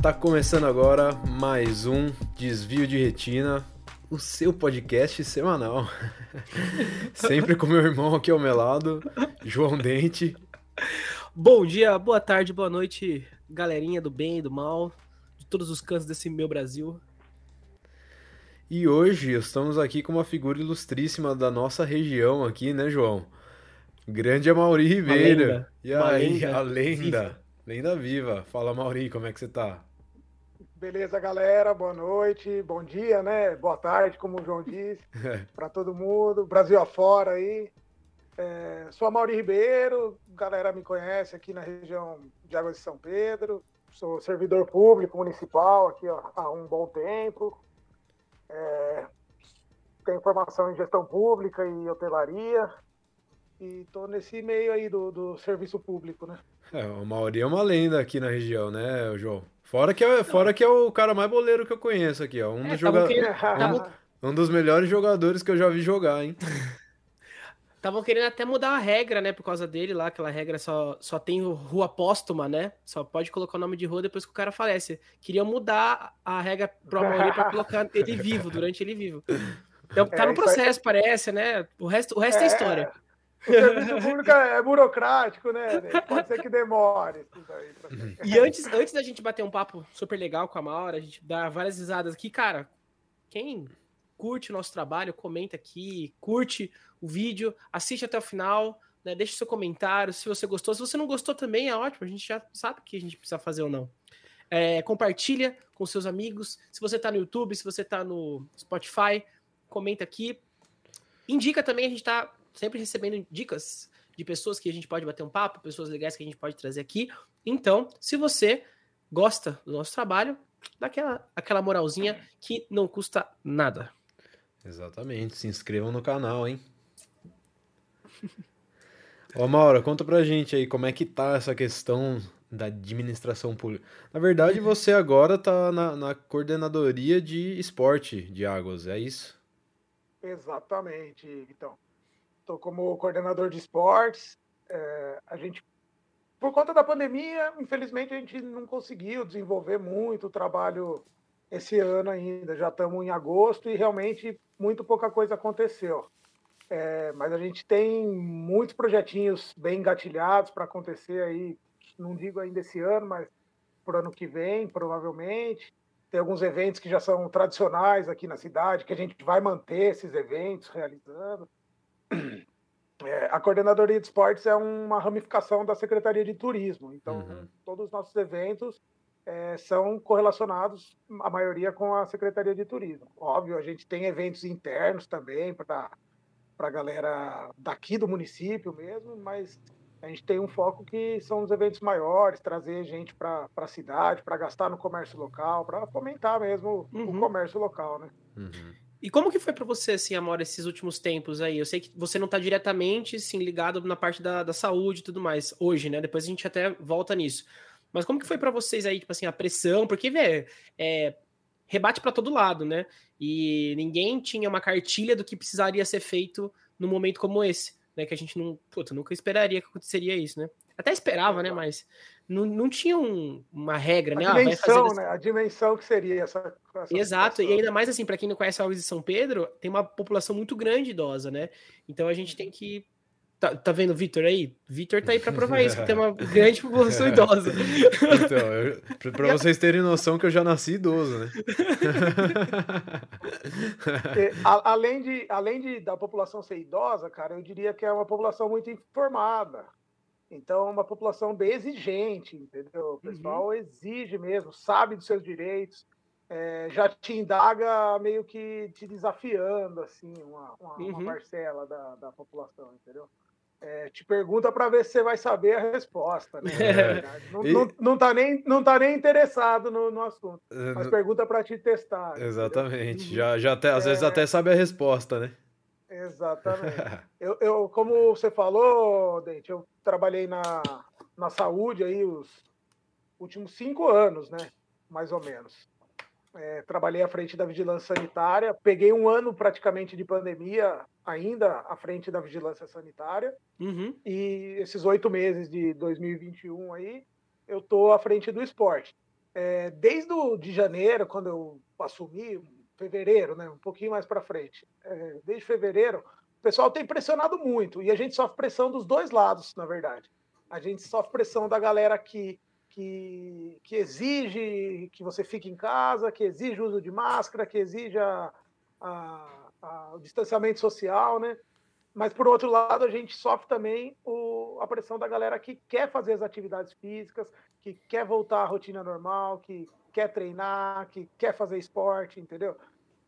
Tá começando agora mais um Desvio de Retina, o seu podcast semanal. Sempre com meu irmão aqui ao meu lado, João Dente. Bom dia, boa tarde, boa noite, galerinha do bem e do mal, de todos os cantos desse meu Brasil. E hoje estamos aqui com uma figura ilustríssima da nossa região aqui, né, João? Grande Amauri Ribeiro. lenda. E aí, lenda a lenda. viva. Lenda viva. Fala, Mauri, como é que você tá? Beleza, galera? Boa noite, bom dia, né? Boa tarde, como o João disse, para todo mundo, Brasil afora aí. É, sou a Mauri Ribeiro, galera me conhece aqui na região de Águas de São Pedro. Sou servidor público municipal aqui ó, há um bom tempo. É, tenho formação em gestão pública e hotelaria. E estou nesse meio aí do, do serviço público, né? É, o Mauri é uma lenda aqui na região, né, João? Fora que é, fora que é o cara mais boleiro que eu conheço aqui, ó. Um, É, dos joga- querendo- tavam- um dos melhores jogadores que eu já vi jogar, hein? Estavam querendo até mudar a regra, né, por causa dele lá, aquela regra só, só tem rua póstuma, né? Só pode colocar o nome de rua depois que o cara falece. Queriam mudar a regra pro Amaury pra colocar ele vivo, durante ele vivo. Então tá É, no processo, parece, né? O resto, o resto é, história. O serviço público é burocrático, né? Pode ser que demore pra- E antes, antes da gente bater um papo super legal com a Maura, a gente dar várias risadas aqui, cara, quem curte o nosso trabalho, comenta aqui, curte o vídeo, assiste até o final, né, deixa seu comentário, se você gostou. Se você não gostou também, é ótimo, a gente já sabe o que a gente precisa fazer ou não. É, compartilha com seus amigos. Se você tá no YouTube, se você tá no Spotify, comenta aqui. Indica também, a gente tá sempre recebendo dicas de pessoas que a gente pode bater um papo, pessoas legais que a gente pode trazer aqui. Então, se você gosta do nosso trabalho, dá aquela, aquela moralzinha que não custa nada. Exatamente, se inscrevam no canal, hein? Ô, Maura, conta pra gente aí como é que tá essa questão da administração pública. Na verdade, você agora tá na, na coordenadoria de esporte de águas, é isso? Exatamente. Então, estou como coordenador de esportes. É, a gente, por conta da pandemia, infelizmente a gente não conseguiu desenvolver muito o trabalho esse ano ainda. Já estamos em agosto e realmente muito pouca coisa aconteceu. É, mas a gente tem muitos projetinhos bem engatilhados para acontecer aí. Não digo ainda esse ano, mas para o ano que vem, provavelmente. Tem alguns eventos que já são tradicionais aqui na cidade, que a gente vai manter esses eventos realizando. É, a Coordenadoria de Esportes é uma ramificação da Secretaria de Turismo. Então, Uhum. todos os nossos eventos é, são correlacionados, a maioria, com a Secretaria de Turismo. Óbvio, a gente tem eventos internos também para a galera daqui do município mesmo, mas a gente tem um foco que são os eventos maiores, trazer gente para a cidade, para gastar no comércio local, para fomentar mesmo Uhum. o comércio local, né? Uhum. E como que foi pra você, assim, Amora, esses últimos tempos aí? Eu sei que você não tá diretamente, assim, ligado na parte da, da saúde e tudo mais, hoje, né? Depois a gente até volta nisso. Mas como que foi pra vocês aí, tipo assim, a pressão? Porque, vê, é, rebate pra todo lado, né? E ninguém tinha uma cartilha do que precisaria ser feito num momento como esse, né? Que a gente não, puta, nunca esperaria que aconteceria isso, né? Até esperava, né? Mas não, não tinha um- uma regra, né? A Ah, vai dimensão, fazer né? A dimensão que seria essa. essa Exato, e ainda mais assim, para quem não conhece Alves de São Pedro, tem uma população muito grande idosa, né? Então a gente tem que. Tá, tá vendo o Vitor aí? Vitor tá aí para provar isso, que tem uma grande população idosa. Então, eu, pra, pra vocês terem noção que eu já nasci idoso, né? A- além de, além de da população ser idosa, cara, eu diria que é uma população muito informada. Então, é uma população bem exigente, entendeu? O pessoal exige mesmo, sabe dos seus direitos, é, já te indaga meio que te desafiando, assim, uma, uma, uma Uhum. parcela da, da população, entendeu? É, te pergunta para ver se você vai saber a resposta, né? É. Não, não, não, tá nem, não tá nem interessado no, no assunto, É, mas pergunta para te testar. Exatamente. Uhum. Já, já até, às vezes É. até sabe a resposta, né? Exatamente. Eu, eu, como você falou, Dente, eu trabalhei na, na saúde aí os últimos cinco anos, né? Mais ou menos. É, trabalhei à frente da vigilância sanitária, peguei um ano praticamente de pandemia ainda à frente da vigilância sanitária, Uhum. e esses oito meses de 2021 aí, eu tô à frente do esporte. é, desde o, de janeiro, quando eu assumi, fevereiro, né, um pouquinho mais para frente, é, desde fevereiro, o pessoal tem pressionado muito e a gente sofre pressão dos dois lados, na verdade. A gente sofre pressão da galera que, que, que exige que você fique em casa, que exige o uso de máscara, que exige a, a, a, o distanciamento social, né? Mas, por outro lado, a gente sofre também o, a pressão da galera que quer fazer as atividades físicas, que quer voltar à rotina normal, que quer treinar, que quer fazer esporte, entendeu?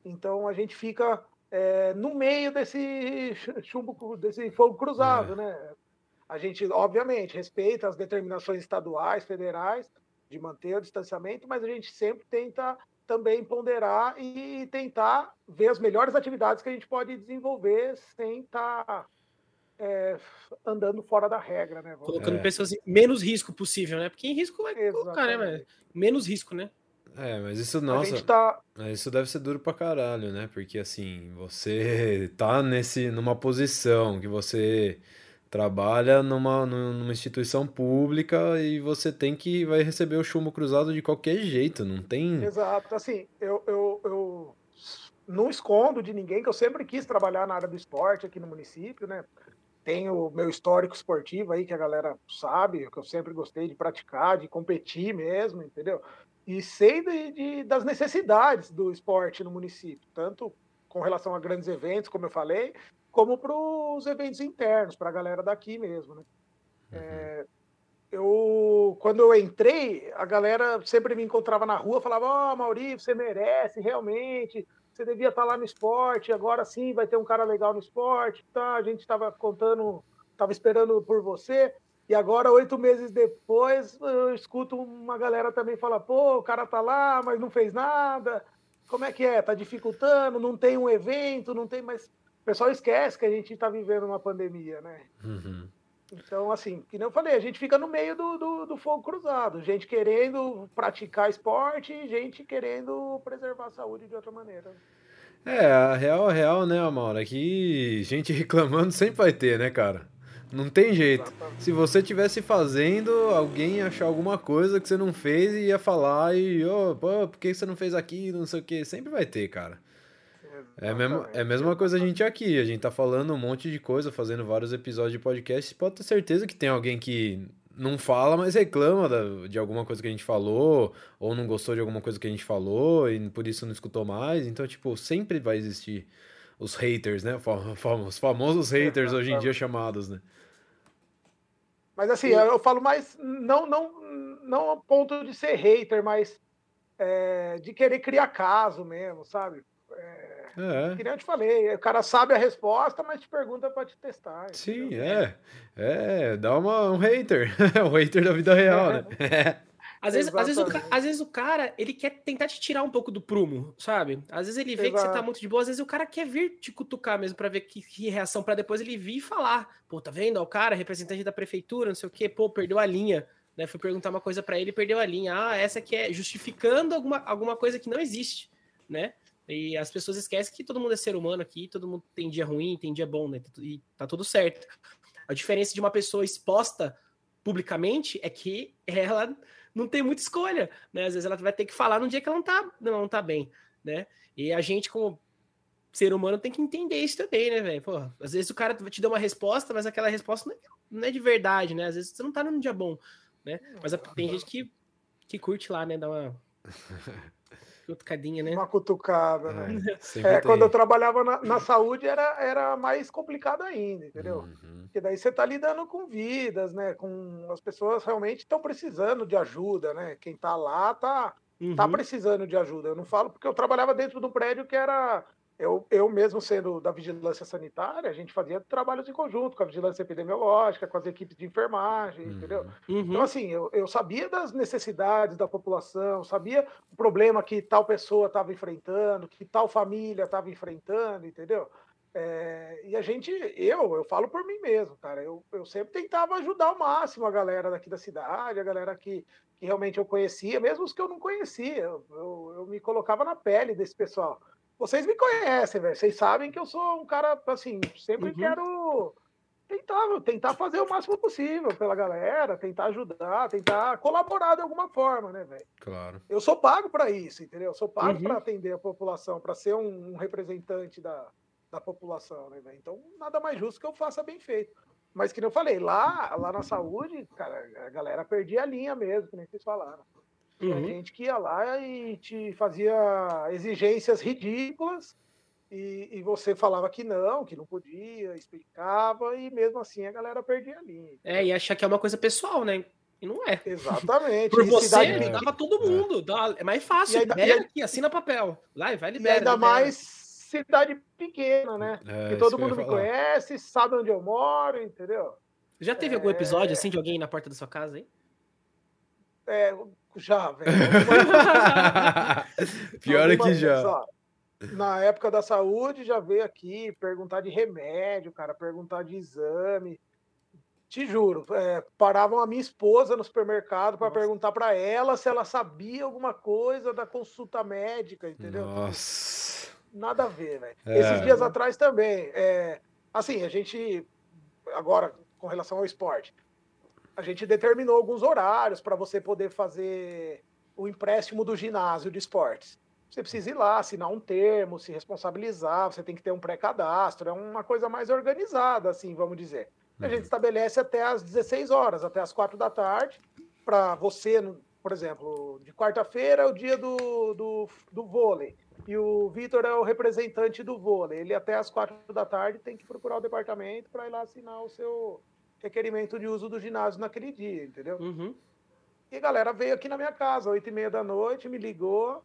Então, a gente fica é, no meio desse chumbo, desse fogo cruzado, é. né? A gente, obviamente, respeita as determinações estaduais, federais, de manter o distanciamento, mas a gente sempre tenta também ponderar e tentar ver as melhores atividades que a gente pode desenvolver sem estar tá, é, andando fora da regra, né? Colocando é. pessoas em menos risco possível, né? Porque em risco vai colocar, né? Mas menos risco, né? É, mas isso, nossa, tá... isso deve ser duro pra caralho, né? Porque assim, você tá nesse, numa posição que você trabalha numa, numa instituição pública e você tem que vai receber o chumbo cruzado de qualquer jeito, não tem. Exato, assim, eu, eu, eu não escondo de ninguém que eu sempre quis trabalhar na área do esporte aqui no município, né? Tenho o meu histórico esportivo aí que a galera sabe, que eu sempre gostei de praticar, de competir mesmo, entendeu? E sei de, de das necessidades do esporte no município, tanto com relação a grandes eventos, como eu falei, como para os eventos internos, para a galera daqui mesmo, né? Uhum. É, eu, quando eu entrei, a galera sempre me encontrava na rua, falava, ó, oh, Maurício, você merece, realmente, você devia estar tá lá no esporte, agora sim vai ter um cara legal no esporte, tá? A gente estava contando, estava esperando por você, e agora, oito meses depois, eu escuto uma galera também falar, pô, o cara tá lá, mas não fez nada, como é que é? Tá dificultando, não tem um evento, não tem mais o pessoal esquece que a gente está vivendo uma pandemia, né? Uhum. Então, assim, que nem eu falei, a gente fica no meio do, do, do, fogo cruzado. Gente querendo praticar esporte e gente querendo preservar a saúde de outra maneira. É, a real, a real, né, Amaura? É que gente reclamando sempre vai ter, né, cara? Não tem jeito. Exatamente. Se você tivesse fazendo, alguém ia achar alguma coisa que você não fez e ia falar e, ô, oh, por que você não fez aqui? Não sei o que. Sempre vai ter, cara. É, mesmo, é a mesma coisa a gente aqui. A gente tá falando um monte de coisa, fazendo vários episódios de podcast. Pode ter certeza que tem alguém que não fala, mas reclama de alguma coisa que a gente falou, ou não gostou de alguma coisa que a gente falou, e por isso não escutou mais. Então, tipo, sempre vai existir os haters, né? Os famosos haters hoje em dia chamados, né? Mas assim, eu falo mais, não, não, não a ponto de ser hater, mas é, de querer criar caso mesmo, sabe? É, é. Que nem eu te falei, o cara sabe a resposta, mas te pergunta para te testar. Sim, é. É, dá uma, um hater. o hater da vida real, é. né? Às vezes, às, vezes o, às vezes o cara, ele quer tentar te tirar um pouco do prumo, sabe? Às vezes ele vê Exato. que você tá muito de boa, às vezes o cara quer vir te cutucar mesmo para ver que, que reação, para depois ele vir e falar. Pô, tá vendo? o cara, representante da prefeitura, não sei o quê, pô, perdeu a linha. Né? Fui perguntar uma coisa para ele e perdeu a linha. Ah, essa aqui é justificando alguma, alguma coisa que não existe, né? E as pessoas esquecem que todo mundo é ser humano aqui, todo mundo tem dia ruim, tem dia bom, né? E tá tudo certo. A diferença de uma pessoa exposta publicamente é que ela não tem muita escolha, né? Às vezes ela vai ter que falar no dia que ela não tá, não tá bem, né? E a gente, como ser humano, tem que entender isso também, né, velho? Às vezes o cara te dá uma resposta, mas aquela resposta não é, é de verdade, né? Às vezes você não tá num dia bom, né? Mas tem gente que, que curte lá, né? Dá uma cutucadinha, né? Uma cutucada, né? É, é quando eu trabalhava na, na, saúde era, era mais complicado ainda, entendeu? Uhum. Porque daí você tá lidando com vidas, né? Com as pessoas realmente estão precisando de ajuda, né? Quem tá lá tá, tá uhum. tá precisando de ajuda. Eu não falo porque eu trabalhava dentro de um prédio que era eu, eu mesmo sendo da vigilância sanitária, a gente fazia trabalhos em conjunto com a vigilância epidemiológica, com as equipes de enfermagem, uhum. entendeu? Uhum. Então, assim, eu, eu sabia das necessidades da população, sabia o problema que tal pessoa estava enfrentando, que tal família estava enfrentando, entendeu? É, e a gente, eu, eu falo por mim mesmo, cara, eu, eu sempre tentava ajudar ao máximo a galera daqui da cidade, a galera que, que realmente eu conhecia, mesmo os que eu não conhecia, eu, eu, eu me colocava na pele desse pessoal. Vocês me conhecem, velho. Vocês sabem que eu sou um cara, assim, sempre uhum. quero tentar, tentar fazer o máximo possível pela galera, tentar ajudar, tentar colaborar de alguma forma, né, velho? Claro. Eu sou pago para isso, entendeu? Eu sou pago Uhum. para atender a população, para ser um, um representante da, da população, né, velho? Então, nada mais justo que eu faça bem feito. Mas, que eu falei, lá, lá na saúde, cara, a galera perdia a linha mesmo, que nem vocês falaram. Tinha Uhum. gente que ia lá e te fazia exigências ridículas e, e você falava que não, que não podia, explicava e mesmo assim a galera perdia a linha. É, e achar que é uma coisa pessoal, né? E não é. Exatamente. Por E você, cidade É. todo mundo. dá- é mais fácil. E libera e ainda- aqui, assina papel. Lá, vai, e libera. ainda libera. mais cidade pequena, né? É, que todo que mundo ia me conhece, sabe onde eu moro, entendeu? Já teve algum episódio É. assim de alguém na porta da sua casa aí? É, já, velho. Pior é que já. ó, na época da saúde, já veio aqui perguntar de remédio, cara, perguntar de exame. Te juro, é, paravam a minha esposa no supermercado para perguntar para ela se ela sabia alguma coisa da consulta médica, entendeu? Nossa. Nada a ver, velho. É. Esses dias atrás também. é, assim, a gente. Agora, com relação ao esporte, a gente determinou alguns horários para você poder fazer o empréstimo do ginásio de esportes. Você precisa ir lá, assinar um termo, se responsabilizar, você tem que ter um pré-cadastro, é uma coisa mais organizada, assim, vamos dizer. A gente estabelece até às 16 horas, até às 4 da tarde, para você, por exemplo, de quarta-feira é o dia do, do, do vôlei e o Vitor é o representante do vôlei. Ele até às quatro da tarde tem que procurar o departamento para ir lá assinar o seu requerimento de uso do ginásio naquele dia, entendeu? Uhum. E a galera veio aqui na minha casa, oito e meia da noite, me ligou,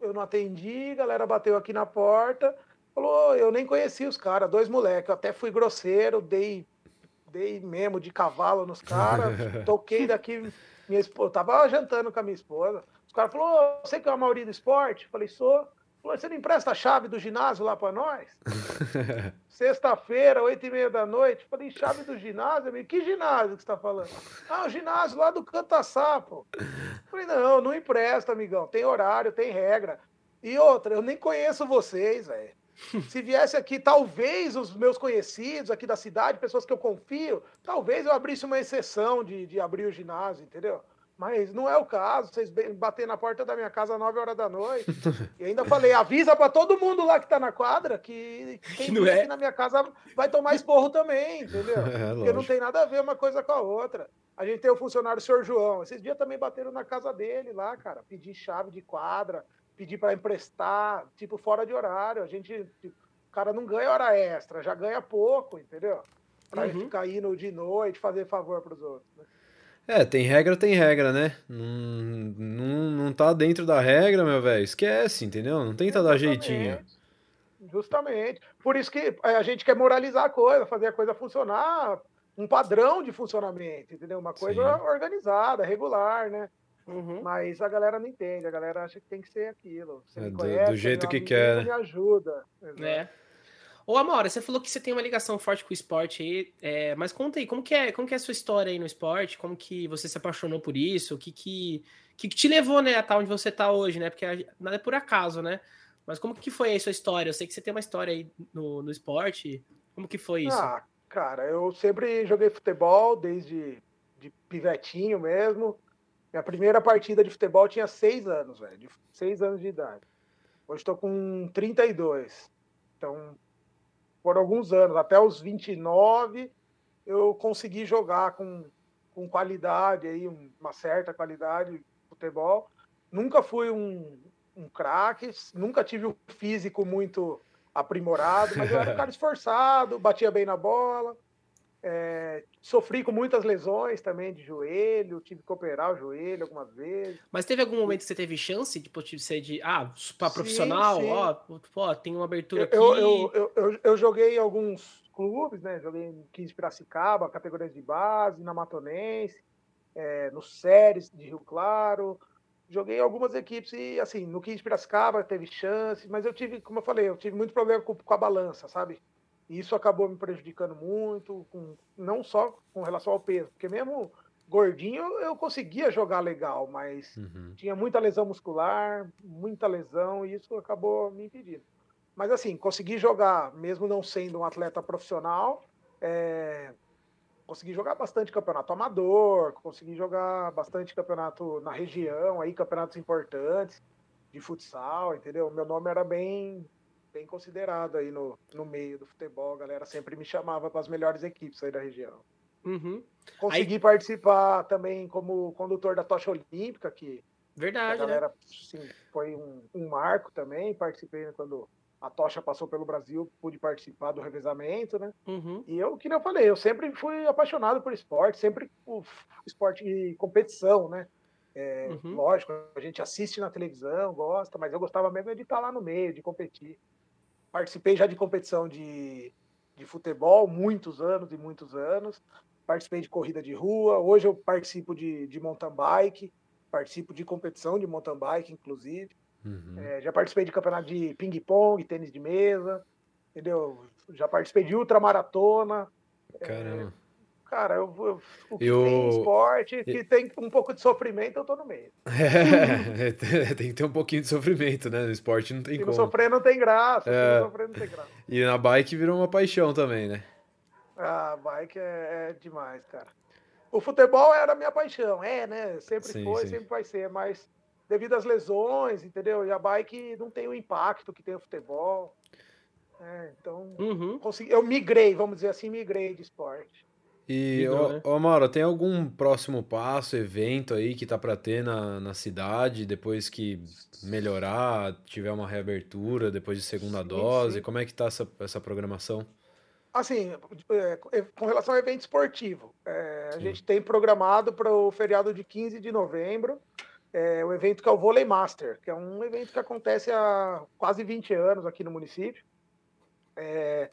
eu não atendi, a galera bateu aqui na porta, falou, eu nem conhecia os caras, dois moleques, eu até fui grosseiro, dei, dei mesmo de cavalo nos caras, toquei daqui, minha esposa, tava jantando com a minha esposa, os caras falaram, você que é o Mauri do esporte? Falei, sou. Você não empresta a chave do ginásio lá para nós? Sexta-feira, oito e meia da noite. Falei, chave do ginásio? amigo? Que ginásio que você está falando? Ah, o ginásio lá do Cantaçapo. Falei, não, não empresta, amigão. Tem horário, tem regra. E outra, eu nem conheço vocês, velho. Se viesse aqui, talvez os meus conhecidos aqui da cidade, pessoas que eu confio, talvez eu abrisse uma exceção de, de abrir o ginásio, entendeu? Mas não é o caso. Vocês bater na porta da minha casa às 9 horas da noite. E ainda falei, avisa para todo mundo lá que tá na quadra que quem Não é. aqui na minha casa vai tomar esporro também, entendeu? É, Porque não tem nada a ver uma coisa com a outra. A gente tem o funcionário o senhor João. Esses dias também bateram na casa dele lá, cara. Pedir chave de quadra, pedir para emprestar, tipo, fora de horário. A gente, tipo, o cara não ganha hora extra, já ganha pouco, entendeu? Pra Uhum. ficar indo de noite, fazer favor pros outros. né? É, tem regra, tem regra, né? Não, não, não tá dentro da regra, meu velho. Esquece, entendeu? Não tenta dar jeitinho. Justamente. Justamente. Por isso que a gente quer moralizar a coisa, fazer a coisa funcionar, um padrão de funcionamento, entendeu? Uma coisa Sim. organizada, regular, né? Uhum. Mas a galera não entende, a galera acha que tem que ser aquilo. Você É, conhece, do jeito que amigo, quer, né? Me ajuda. Exato. Ô, Amora, você falou que você tem uma ligação forte com o esporte aí, é, mas conta aí, como que, é, como que é a sua história aí no esporte? Como que você se apaixonou por isso? O que que, que que te levou, né, a estar onde você tá hoje, né? Porque nada é por acaso, né? Mas como que foi aí a sua história? Eu sei que você tem uma história aí no, no esporte. Como que foi isso? Ah, cara, eu sempre joguei futebol desde de pivetinho mesmo. Minha primeira partida de futebol tinha seis anos, velho. Seis anos de idade. Hoje estou com 32. Então, por alguns anos, até os 29, eu consegui jogar com, com qualidade, aí, uma certa qualidade de futebol. Nunca fui um, um craque, nunca tive um físico muito aprimorado, mas eu era um cara esforçado, batia bem na bola. É, sofri com muitas lesões também de joelho, tive que operar o joelho algumas vezes. Mas teve algum momento que você teve chance tipo, de ser de. Ah, Sim, profissional? sim. Ó, tem uma abertura aqui. Eu, eu, eu, eu, eu joguei em alguns clubes, né? Joguei em 15 Piracicaba, categorias de base, na Matonense, é, no Séries de Rio Claro. Joguei em algumas equipes e, assim, no 15 Piracicaba teve chance, mas eu tive, como eu falei, eu tive muito problema com, com a balança, sabe? E isso acabou me prejudicando muito, com, não só com relação ao peso, porque mesmo gordinho eu conseguia jogar legal, mas Uhum. tinha muita lesão muscular, muita lesão, e isso acabou me impedindo. Mas assim, consegui jogar, mesmo não sendo um atleta profissional, É, consegui jogar bastante campeonato amador, consegui jogar bastante campeonato na região, aí campeonatos importantes de futsal, entendeu? Meu nome era bem bem considerado aí no, no meio do futebol, a galera sempre me chamava para as melhores equipes aí da região. Uhum. Consegui aí... participar também como condutor da tocha olímpica, que Verdade, a né? galera, né? sim, foi um, um marco também, participei quando a tocha passou pelo Brasil, pude participar do revezamento, né? Uhum. E eu, que eu falei, eu sempre fui apaixonado por esporte, sempre o esporte de competição, né? É, uhum. Lógico, a gente assiste na televisão, gosta, mas eu gostava mesmo de estar lá no meio, de competir. Participei já de competição de, de futebol, muitos anos e muitos anos. Participei de corrida de rua. Hoje eu participo de, de mountain bike, participo de competição de mountain bike, inclusive. Uhum. É, já participei de campeonato de ping-pong, tênis de mesa, entendeu? Já participei de ultramaratona. Caramba. É, cara, eu, eu, o que eu... tem esporte, que tem um pouco de sofrimento, eu tô no meio. É, tem que ter um pouquinho de sofrimento, né? No esporte não tem se como. Se sofrer, não tem graça. É... Sofrer, não tem graça. E na bike virou uma paixão também, né? Ah, bike é, é demais, cara. O futebol era a minha paixão, é, né? Sempre sim, foi, sim. sempre vai ser, mas devido às lesões, entendeu? E a bike não tem o impacto que tem o futebol. É, então, uhum. consegui, eu migrei, vamos dizer assim, migrei de esporte. E, ô, né? ô Mauro, tem algum próximo passo, evento aí que tá para ter na, na cidade, depois que melhorar, tiver uma reabertura, depois de segunda sim, dose? Sim. Como é que tá essa, essa programação? Assim, é, com relação ao evento esportivo, é, a gente tem programado para o feriado de 15 de novembro é, o evento que é o Vôlei Master, que é um evento que acontece há quase 20 anos aqui no município. É,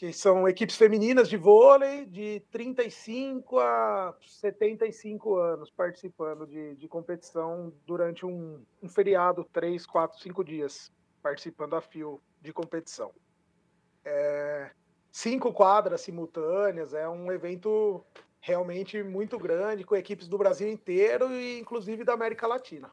que são equipes femininas de vôlei de 35 a 75 anos participando de, de competição durante um, um feriado, 3, 4, 5 dias, participando a fio de competição. É, cinco quadras simultâneas, é um evento realmente muito grande, com equipes do Brasil inteiro e inclusive da América Latina.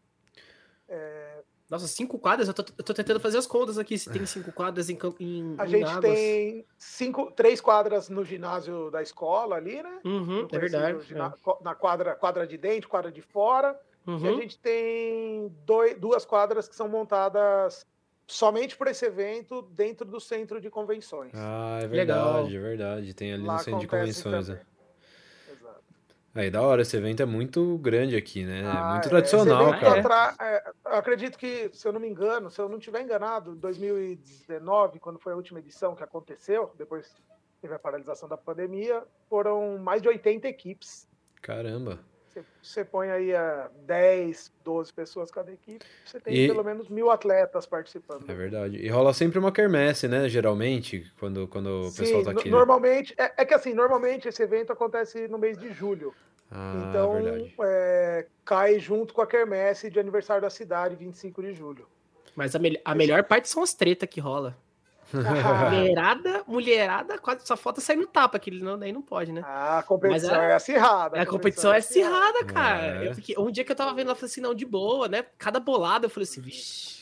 É... Nossa, cinco quadras? Eu tô, eu tô, tentando fazer as contas aqui, se tem cinco quadras em, em A em gente águas. tem cinco, três quadras no ginásio da escola ali, né? Uhum, é verdade. Ginásio, é. Na quadra, quadra de dentro, quadra de fora. Uhum. E a gente tem dois, duas quadras que são montadas somente por esse evento dentro do centro de convenções. Ah, é verdade, Legal. é verdade. Tem ali Lá no centro de convenções. Também. Aí, da hora, esse evento é muito grande aqui, né? É ah, muito tradicional, cara. Tra... É, acredito que, se eu não me engano, se eu não estiver enganado, 2019, quando foi a última edição que aconteceu, depois teve a paralisação da pandemia, foram mais de 80 equipes. Caramba. Você põe aí a 10, 12 pessoas cada equipe, você tem e... pelo menos mil atletas participando. É verdade. E rola sempre uma quermesse, né? Geralmente, quando, quando o Sim, pessoal tá aqui. Né? Normalmente, né? é, é, que assim, normalmente esse evento acontece no mês de julho. Ah, então, é, cai junto com a quermesse de aniversário da cidade, 25 de julho. Mas a, me a melhor parte são as tretas que rola. mulherada, mulherada, quase só falta sair no tapa, que ele não, daí não pode, né? Ah, a competição a, é acirrada. A, a competição, é acirrada, cara. É. Fiquei, um dia que eu tava vendo, ela falei assim, não, de boa, né? Cada bolada, eu falei assim, vixi.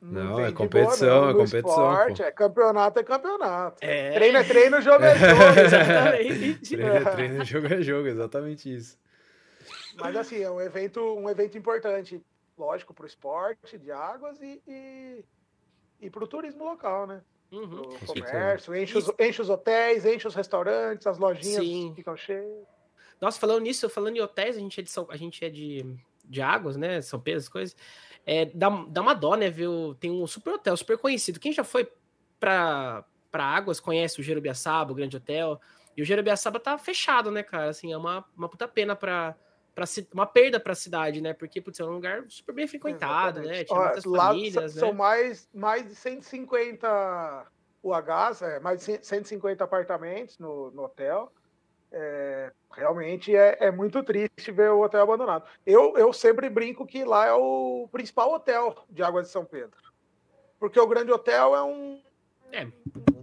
Não, não é competição, boa, é competição. Esporte, é campeonato, é campeonato. É. Treino é treino, jogo é jogo. exatamente. treino é treino, jogo é jogo, exatamente isso. Mas assim, é um evento, um evento importante, lógico, para o esporte de águas e, e, e para o turismo local, né? Uhum. O comércio, enche os, enche os hotéis, enche os restaurantes, as lojinhas Sim. ficam cheias. Nossa, falando nisso, falando em hotéis, a gente é de, São, a gente é de, de águas, né? São Pedro, as coisas. É, dá, dá uma dó, né? Viu? Tem um super hotel, super conhecido. Quem já foi para Águas conhece o Jerubiaçaba, o Grande Hotel. E o Jerubiaçaba tá fechado, né, cara? Assim, é uma, uma puta pena para pra, uma perda para a cidade, né? Porque putz, é um lugar super bem frequentado, Exatamente. né? Tinha muitas famílias, são né? mais, mais de 150 UHs, é, mais de 150 apartamentos no, no hotel. É, realmente é, é, muito triste ver o hotel abandonado. Eu, eu sempre brinco que lá é o principal hotel de Águas de São Pedro. Porque o Grande Hotel é um, é.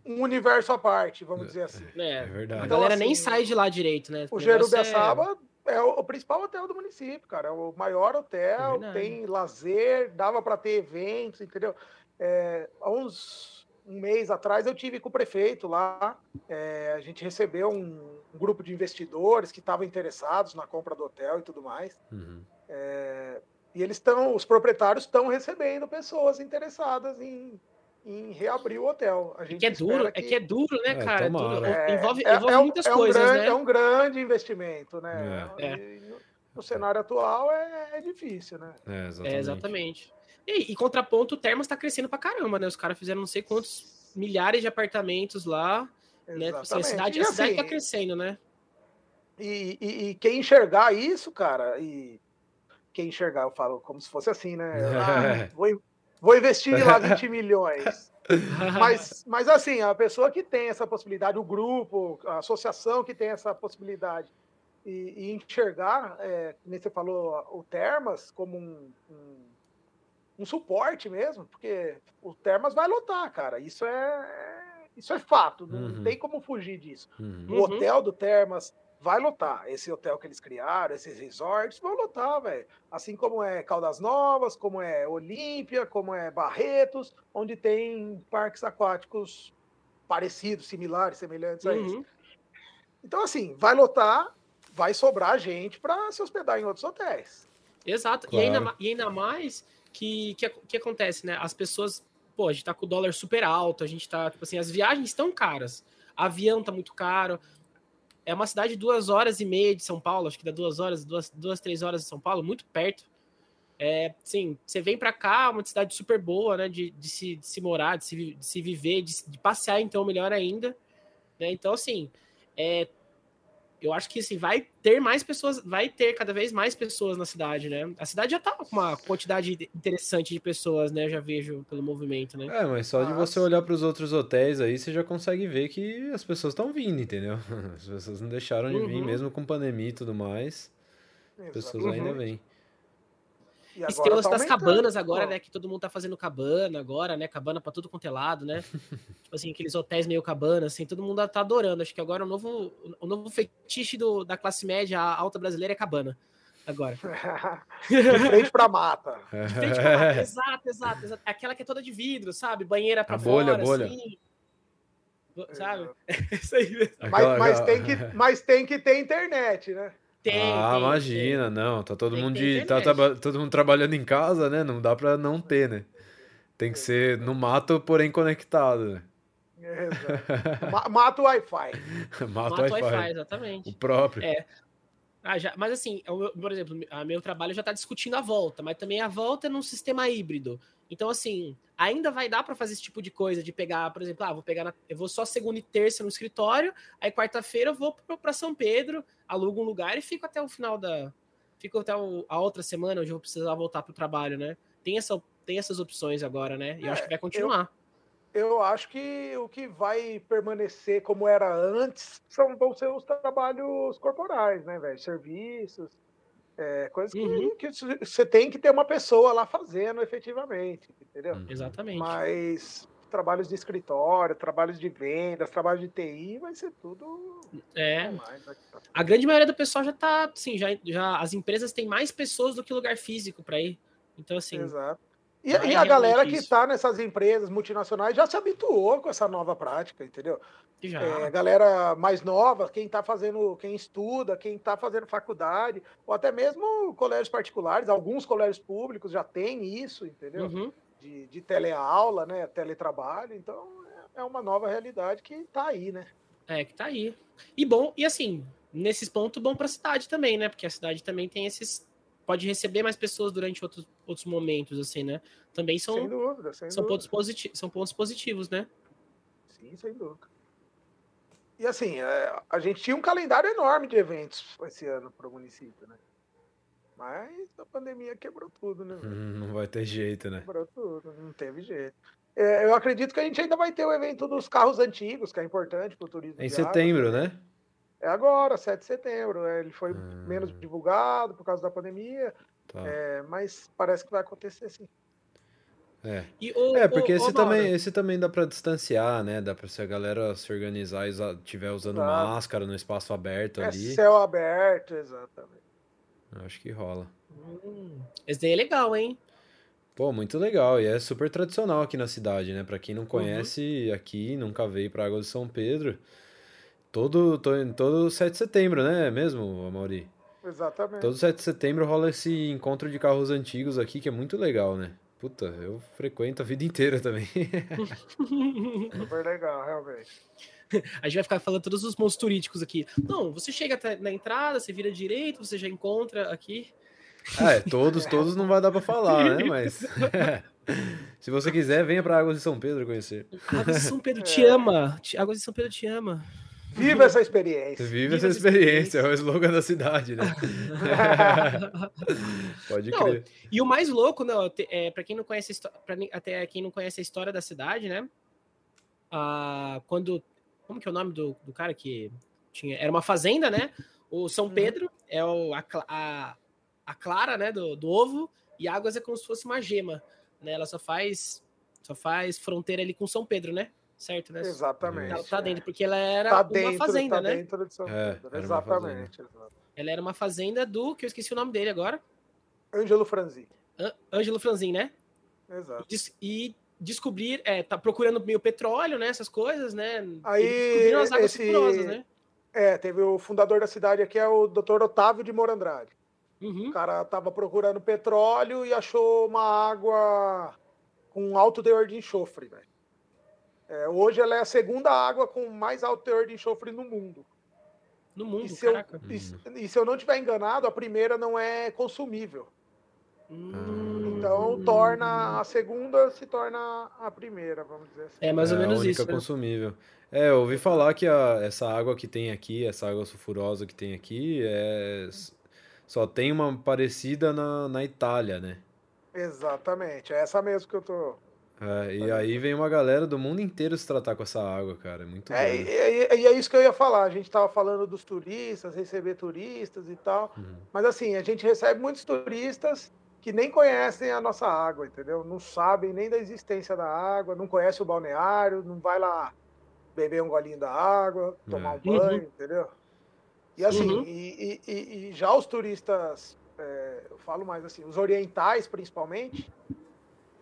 um universo à parte, vamos é, dizer assim. É, é verdade. A galera então, nem assim, sai de lá direito, né? O, o Jerubiaçaba é o, principal hotel do município, cara. É o maior hotel, é tem lazer, dava para ter eventos, entendeu? É, há uns, um mês atrás eu tive com o prefeito lá. É, a gente recebeu um, um, grupo de investidores que estavam interessados na compra do hotel e tudo mais. Uhum. É, e eles estão, os proprietários estão recebendo pessoas interessadas em, em reabrir o hotel. A gente é que é duro, que... é que é duro, né, é, cara? É, duro. envolve, envolve é, muitas um coisas, grande, né? É um grande investimento, né? No, no, cenário atual é, difícil, né? É, exatamente. exatamente. E, e contraponto, o Termas está crescendo pra caramba, né? Os caras fizeram não sei quantos milhares de apartamentos lá. Né? Assim, a cidade, a cidade assim, tá crescendo, né? E, e, e, quem enxergar isso, cara, e quem enxergar, eu falo como se fosse assim, né? Ah, vou, vou investir lá 20 milhões. mas, mas assim, a pessoa que tem essa possibilidade, o grupo, a associação que tem essa possibilidade e, e enxergar, é, como você falou, o Termas como um, um um suporte mesmo, porque o Termas vai lotar, cara. Isso é, isso é fato, não uhum. tem como fugir disso. Uhum. O hotel do Termas vai lotar. Esse hotel que eles criaram, esses resorts, vão lotar, velho. Assim como é Caldas Novas, como é Olímpia, como é Barretos, onde tem parques aquáticos parecidos, similares, semelhantes uhum. a isso. Então, assim, vai lotar, vai sobrar gente para se hospedar em outros hotéis. Exato. Claro. E, ainda, e ainda mais que, que, que acontece, né? As pessoas, pô, a gente tá com o dólar super alto, a gente tá, tipo assim, as viagens estão caras, avião tá muito caro. É uma cidade de duas horas e meia de São Paulo, acho que dá duas horas, duas, duas três horas de São Paulo, muito perto. É, sim, você vem para cá, uma cidade super boa, né? De, de, se, de se morar, de se, de se viver, de, de passear, então, melhor ainda. Né? Então, assim, é, eu acho que assim, vai ter mais pessoas, vai ter cada vez mais pessoas na cidade, né? A cidade já tá com uma quantidade interessante de pessoas, né? Eu já vejo pelo movimento, né? É, mas só de você olhar para os outros hotéis aí, você já consegue ver que as pessoas estão vindo, entendeu? As pessoas não deixaram de vir, uhum. mesmo com pandemia e tudo mais. As pessoas uhum. ainda vêm. E, e tem tá das cabanas agora, Pô. né? Que todo mundo tá fazendo cabana agora, né? Cabana pra tudo quanto é lado, né? tipo assim, aqueles hotéis meio cabana, assim, todo mundo tá adorando. Acho que agora o novo, o novo fetiche do, da classe média alta brasileira é cabana. Agora. de frente pra mata. De frente pra mata. exato, exato, exato. Aquela que é toda de vidro, sabe? Banheira pra a fora, bolha, bolha. assim. Sabe? É isso aí mesmo. Mas, mas, tem que, mas tem que ter internet, né? Tem, ah, tem, imagina, tem. não. Tá todo mundo de, tá, todo mundo trabalhando em casa, né? Não dá pra não ter, né? Tem que ser no mato, porém conectado, né? Exato. Mato Wi-Fi. mato Wi-Fi, wi exatamente. O próprio. É. Ah, já, mas assim, eu, por exemplo, a meu trabalho já está discutindo a volta, mas também a volta é num sistema híbrido. Então, assim, ainda vai dar para fazer esse tipo de coisa, de pegar, por exemplo, ah, vou pegar, na, eu vou só segunda e terça no escritório, aí quarta-feira eu vou para São Pedro, alugo um lugar e fico até o final da, fico até o, a outra semana onde eu vou precisar voltar para o trabalho, né? Tem essa, tem essas opções agora, né? E é, eu acho que vai continuar. Eu, eu, acho que o que vai permanecer como era antes são vão ser os trabalhos corporais, né, velho? Serviços é, coisas uhum. que, que, você tem que ter uma pessoa lá fazendo efetivamente, entendeu? Uhum. Exatamente. Mas trabalhos de escritório, trabalhos de vendas, trabalho de TI, vai ser tudo. É. A grande maioria do pessoal já tá, assim, já, já as empresas têm mais pessoas do que lugar físico para ir. Então, assim. Exato. E, e a galera que está nessas empresas multinacionais já se habituou com essa nova prática, entendeu? Já. É, galera mais nova, quem está fazendo, quem estuda, quem está fazendo faculdade, ou até mesmo colégios particulares, alguns colégios públicos já têm isso, entendeu? Uhum. De, de teleaula, né? Teletrabalho. Então é uma nova realidade que está aí, né? É, que está aí. E bom, e assim, nesses pontos, bom para a cidade também, né? Porque a cidade também tem esses pode receber mais pessoas durante outros, outros momentos, assim, né? Também são, sem dúvida, sem são, dúvida. Pontos positivos, são pontos positivos, né? Sim, sem dúvida. E assim, é, a gente tinha um calendário enorme de eventos esse ano para o município, né? Mas a pandemia quebrou tudo, né? Hum, não vai ter jeito, né? Quebrou tudo, não teve jeito. É, eu acredito que a gente ainda vai ter o evento dos carros antigos, que é importante para o turismo. Em setembro, água, né? É agora, 7 de setembro. É, ele foi hum. menos divulgado por causa da pandemia, tá. é, mas parece que vai acontecer sim. É, o, é porque o, esse, também, esse também dá para distanciar, né? Dá para se a galera se organizar e estiver usando Exato. máscara no espaço aberto é ali. Céu aberto, exatamente. Acho que rola. Hum, esse daí é legal, hein? Pô, muito legal. E é super tradicional aqui na cidade, né? Pra quem não conhece aqui, nunca veio pra Água de São Pedro. Todo, todo, todo 7 de setembro, né? Mesmo, Amaury? Exatamente. Todo 7 de setembro rola esse encontro de carros antigos aqui, que é muito legal, né? Puta, eu frequento a vida inteira também. Super legal, realmente. A gente vai ficar falando todos os pontos turísticos aqui. Não, você chega até na entrada, você vira direito, você já encontra aqui. Ah, é, todos, todos não vai dar pra falar, né? Mas. Se você quiser, venha pra Águas de São Pedro conhecer. Águas de São Pedro te ama. Te- Águas de São Pedro te ama. Viva essa experiência. Vive Viva essa essa experiência, é o slogan da cidade, né? Pode Não, crer. E o mais louco, né, te- é, para quem não conhece, pra até quem não conhece a história da cidade, né? Ah, quando, como que é o nome do, do cara que tinha? Era uma fazenda, né? O São Pedro é o, a, a, a clara, né, do, do ovo e Águas é como se fosse uma gema, né? Ela só faz só faz fronteira ali com São Pedro, né? Certo, né? Exatamente. Tá, tá dentro, porque ela era Tá uma dentro, fazenda, tá né? dentro de São É, uma Exatamente. Ela era uma fazenda do, que eu esqueci o nome dele agora, Ângelo Franzi. Ân- Ângelo Franzin, né? Exato. Des- e descobrir, é, tá procurando meio petróleo, né, essas coisas, né? Aí, descobriram as águas esse- sulfurosas, né? É, teve o fundador da cidade aqui, é o Dr. Otávio de Moura Andrade. Uhum. O cara tava procurando petróleo e achou uma água com alto teor de enxofre, velho. É, hoje ela é a segunda água com mais alto teor de enxofre no mundo. No E mundo, se, eu, e, se- e se eu não estiver enganado, a primeira não é consumível. Hum. Então torna a segunda se torna a primeira, vamos dizer assim. É mais ou É a menos única isso. né? consumível. É, eu ouvi falar que a- essa água que tem aqui, essa água sulfurosa que tem aqui, é, só tem uma parecida na, na Itália, né? Exatamente, é essa mesmo que eu tô. É, e aí vem uma galera do mundo inteiro se tratar com essa água, cara. É muito É, e, e- e é isso que eu ia falar. A gente estava falando dos turistas, receber turistas e tal. Uhum. Mas assim, a gente recebe muitos turistas que nem conhecem a nossa água, entendeu? Não sabem nem da existência da água, não conhecem o balneário, não vai lá beber um golinho da água, tomar É. um banho, Uhum. entendeu? E assim, Uhum. e, e- e- e já os turistas, é, eu falo mais assim, os orientais principalmente,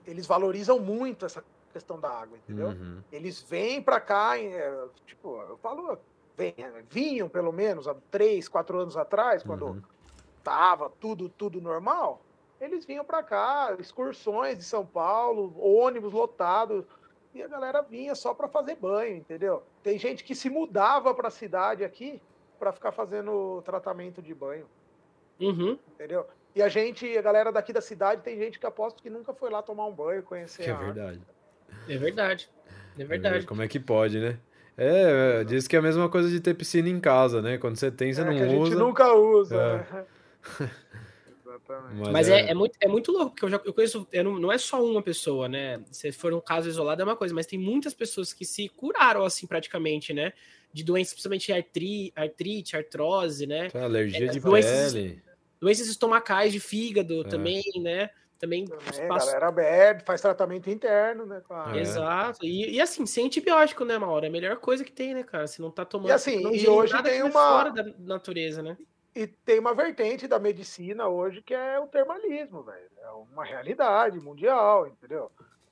eles valorizam muito essa questão da água, entendeu? Uhum. Eles vêm para cá, é, tipo, eu falo, vem, vinham pelo menos há três, quatro anos atrás, quando Uhum. tava tudo tudo normal, eles vinham para cá, excursões de São Paulo, ônibus lotado, e a galera vinha só para fazer banho, entendeu? Tem gente que se mudava para a cidade aqui para ficar fazendo tratamento de banho, Uhum. entendeu? E a gente, a galera daqui da cidade, tem gente que aposto que nunca foi lá tomar um banho, conhecer Que é a verdade. É verdade. É verdade. Como é que pode, né? É, é, diz que é a mesma coisa de ter piscina em casa, né? Quando você tem, você É, não que a gente usa. nunca usa. É. né? Exatamente. Mas, Mas é, é, é muito, é muito louco, porque eu já eu conheço, eu não, não é só uma pessoa, né? Se for um caso isolado é uma coisa, mas tem muitas pessoas que se curaram, assim, praticamente, né? De doenças, principalmente artri, artrite, artrose, né? é alergia é, de doenças- pele. Doenças estomacais de fígado É. também, né? Também Também, a passa- galera bebe, faz tratamento interno, né? claro. É. Exato. E, e assim, sem antibiótico, né, Mauro? É a melhor coisa que tem, né, cara? Se não tá tomando. E assim, não e hoje nada tem uma- fora da natureza, né? E tem uma vertente da medicina hoje que é o termalismo, velho. É uma realidade mundial, entendeu?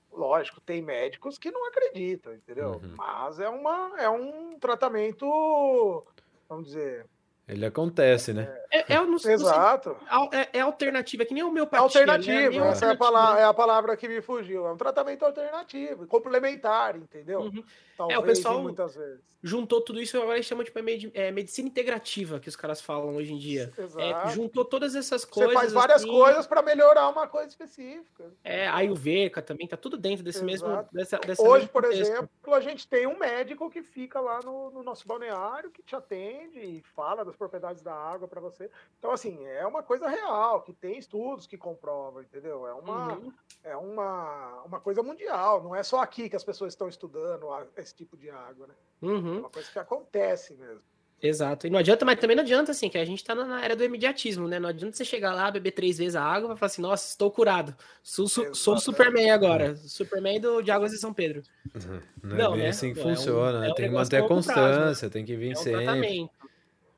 Lógico, tem médicos que não acreditam, entendeu? Uhum. Mas é, uma, é um tratamento, vamos dizer, Ele acontece, né? É, é, eu não sei- não sei- exato. é, é alternativa, que nem o meu É alternativo, Né? essa é a, palavra, é a palavra que me fugiu. É um tratamento alternativo, complementar, entendeu? Uhum. Talvez, pessoal- e muitas vezes. Juntou tudo isso, agora eles chamam tipo, é é medicina integrativa, que os caras falam hoje em dia. É, Exato. juntou todas essas Você coisas. faz várias assim, coisas para melhorar uma coisa específica. É, a Ayurveda também, tá tudo dentro desse mesmo. Exato. Dessa, dessa Hoje, mesmo por contexto. exemplo, a gente tem um médico que fica lá no, no nosso balneário, que te atende e fala das propriedades da água para você. Então, assim, é uma coisa real, que tem estudos que comprovam, entendeu? É uma, Uhum. é uma, uma coisa mundial, não é só aqui que as pessoas estão estudando esse tipo de água, né? É Uhum. uma coisa que acontece mesmo. Exato. E não adianta, mas também não adianta, assim, que a gente tá na era do imediatismo, né? Não adianta você chegar lá, beber três vezes a água e falar assim, nossa, estou curado. Sou, su- sou. Superman agora. Superman do, de Águas de São Pedro. Não, Não, é bem né? assim que É um- funciona, né? é um tem que manter a a longo prazo, né? constância, tem que vir É um sempre. tratamento.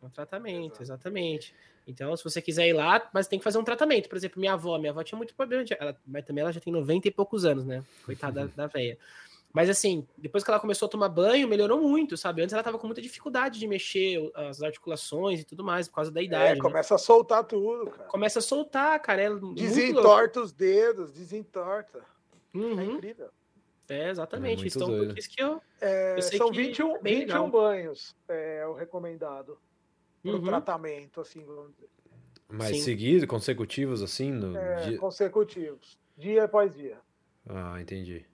É um tratamento, exatamente. Então, se você quiser ir lá, mas tem que fazer um tratamento. Por exemplo, minha avó, minha avó tinha muito problema, de, ela, mas também ela já tem 90 e poucos anos, né? Coitada da, da velha. Mas assim, depois que ela começou a tomar banho, melhorou muito, sabe? Antes ela tava com muita dificuldade de mexer as articulações e tudo mais, por causa da idade. É, começa né? a soltar tudo, cara. Começa a soltar, cara. É desentorta os dedos, desentorta. É uhum. É incrível. É, exatamente. É então, doido. por isso que eu. É, eu são 21, 21 banhos é o recomendado para o uhum. tratamento, assim, vamos dizer. Mas seguidos, consecutivos, assim? No é, dia... consecutivos. Dia após dia. Ah, entendi.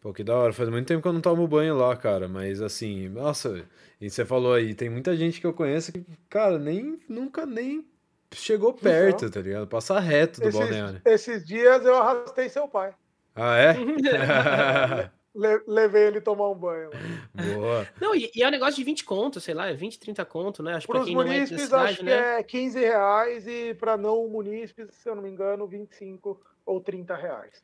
Pô, que da hora. Faz muito tempo que eu não tomo banho lá, cara. Mas assim, nossa, e você falou aí, tem muita gente que eu conheço que, cara, nem nunca nem chegou perto, então, tá ligado? Passa reto do esses, balneário. Esses dias eu arrastei seu pai. Ah, é? Le, levei ele tomar um banho. Boa. Não, e, e, é um negócio de 20 conto, sei lá, é 20, 30 conto, né? Acho Para os é munícipes, é cidade, acho né? que é 15 reais e para não munícipes, se eu não me engano, 25 ou 30 reais.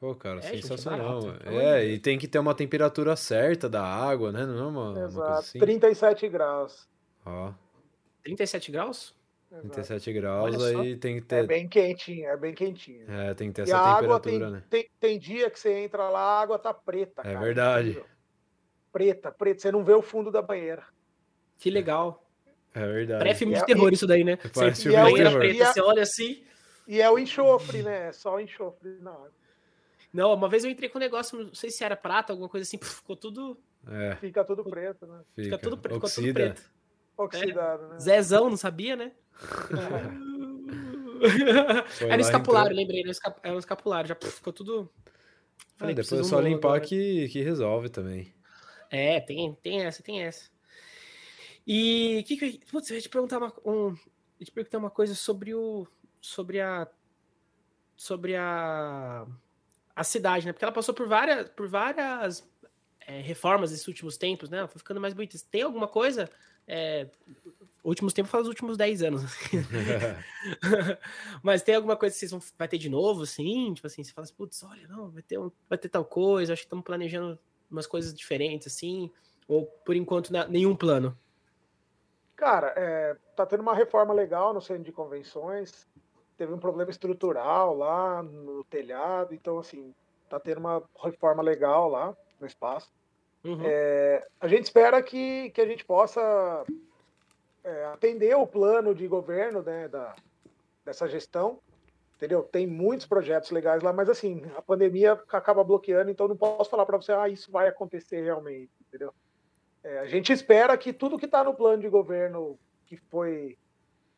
Pô, cara, é, sensacional. Gente, é, é, e tem que ter uma temperatura certa da água, né? Não é uma, Exato. uma coisa assim? 37 graus. Ó. 37 graus? Exato. 37 graus, aí tem que ter. É bem quentinho, é bem quentinho. É, tem que ter e essa temperatura, tem, né? Tem, tem dia que você entra lá, a água tá preta. É cara, verdade. Preta, preta. Você não vê o fundo da banheira. Que legal. É verdade. Parece filme de terror, isso daí, né? Parece filme de terror. Preta, você olha assim. E é o enxofre, né? É só o enxofre na água. Não, uma vez eu entrei com um negócio, não sei se era prata, alguma coisa assim, ficou tudo. É. Fica tudo preto, né? Fica, Fica tudo, ficou tudo preto. Oxidado, é. né? Zezão, não sabia, né? Era no escapulário, então. lembrei, era no escapulário, já ficou tudo. Falei, ah, depois é só limpar que, que resolve também. É, tem, tem essa, tem essa. E que que putz, eu ia te perguntar uma, um, eu te perguntar uma coisa sobre o sobre a sobre a a cidade, né? Porque ela passou por várias, por várias é, reformas nesses últimos tempos, né? Ela foi ficando mais bonita. Tem alguma coisa? É, últimos tempos faz os últimos 10 anos. Mas tem alguma coisa que vocês vão vai ter de novo, assim? Tipo assim, você fala assim, putz, olha, não, vai ter, um, vai ter tal coisa, acho que estamos planejando umas coisas diferentes, assim, ou por enquanto nenhum plano? Cara, é, tá tendo uma reforma legal no centro de convenções teve um problema estrutural lá no telhado, então assim, tá tendo uma reforma legal lá no espaço. Uhum. É, a gente espera que, que a gente possa é, atender o plano de governo né, da, dessa gestão, entendeu? Tem muitos projetos legais lá, mas assim, a pandemia acaba bloqueando, então não posso falar para você, ah, isso vai acontecer realmente, entendeu? É, a gente espera que tudo que está no plano de governo que foi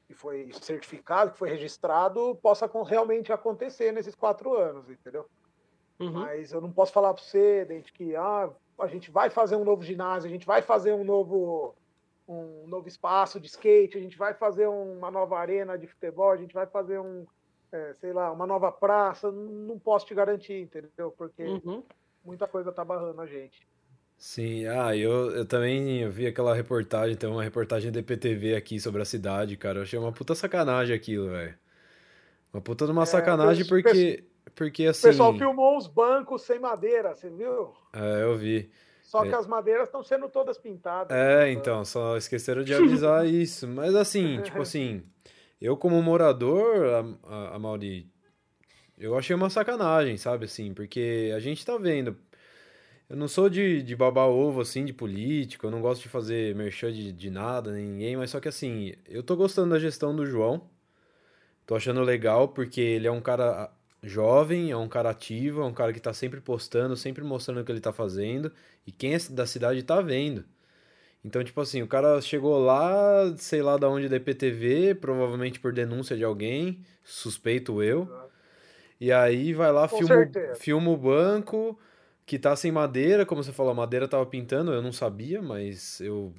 que foi certificado, que foi registrado, possa realmente acontecer nesses quatro anos, entendeu? Uhum. Mas eu não posso falar para você, Dente, que ah, a gente vai fazer um novo ginásio, a gente vai fazer um novo, um novo espaço de skate, a gente vai fazer uma nova arena de futebol, a gente vai fazer um, é, sei lá, uma nova praça. Não posso te garantir, entendeu? Porque uhum. muita coisa tá barrando a gente. Sim, ah, eu, eu também vi aquela reportagem, tem uma reportagem da EPTV aqui sobre a cidade, cara. Eu achei uma puta sacanagem aquilo, velho. Uma puta de uma é, sacanagem porque, porque assim. O pessoal filmou os bancos sem madeira, você viu? É, eu vi. Só que é. as madeiras estão sendo todas pintadas. É, então, só esqueceram de avisar isso. Mas assim, tipo assim, eu como morador, a, a, a Mauri, eu achei uma sacanagem, sabe assim, porque a gente tá vendo eu não sou de, de babar ovo, assim, de político, eu não gosto de fazer merchan de, de nada, nem ninguém, mas só que assim, eu tô gostando da gestão do João. Tô achando legal, porque ele é um cara jovem, é um cara ativo, é um cara que tá sempre postando, sempre mostrando o que ele tá fazendo, e quem é da cidade tá vendo. Então, tipo assim, o cara chegou lá, sei lá da onde da IPTV, provavelmente por denúncia de alguém, suspeito eu. E aí vai lá, filma, filma o banco, que tá sem madeira, como você falou, a madeira tava pintando, eu não sabia, mas eu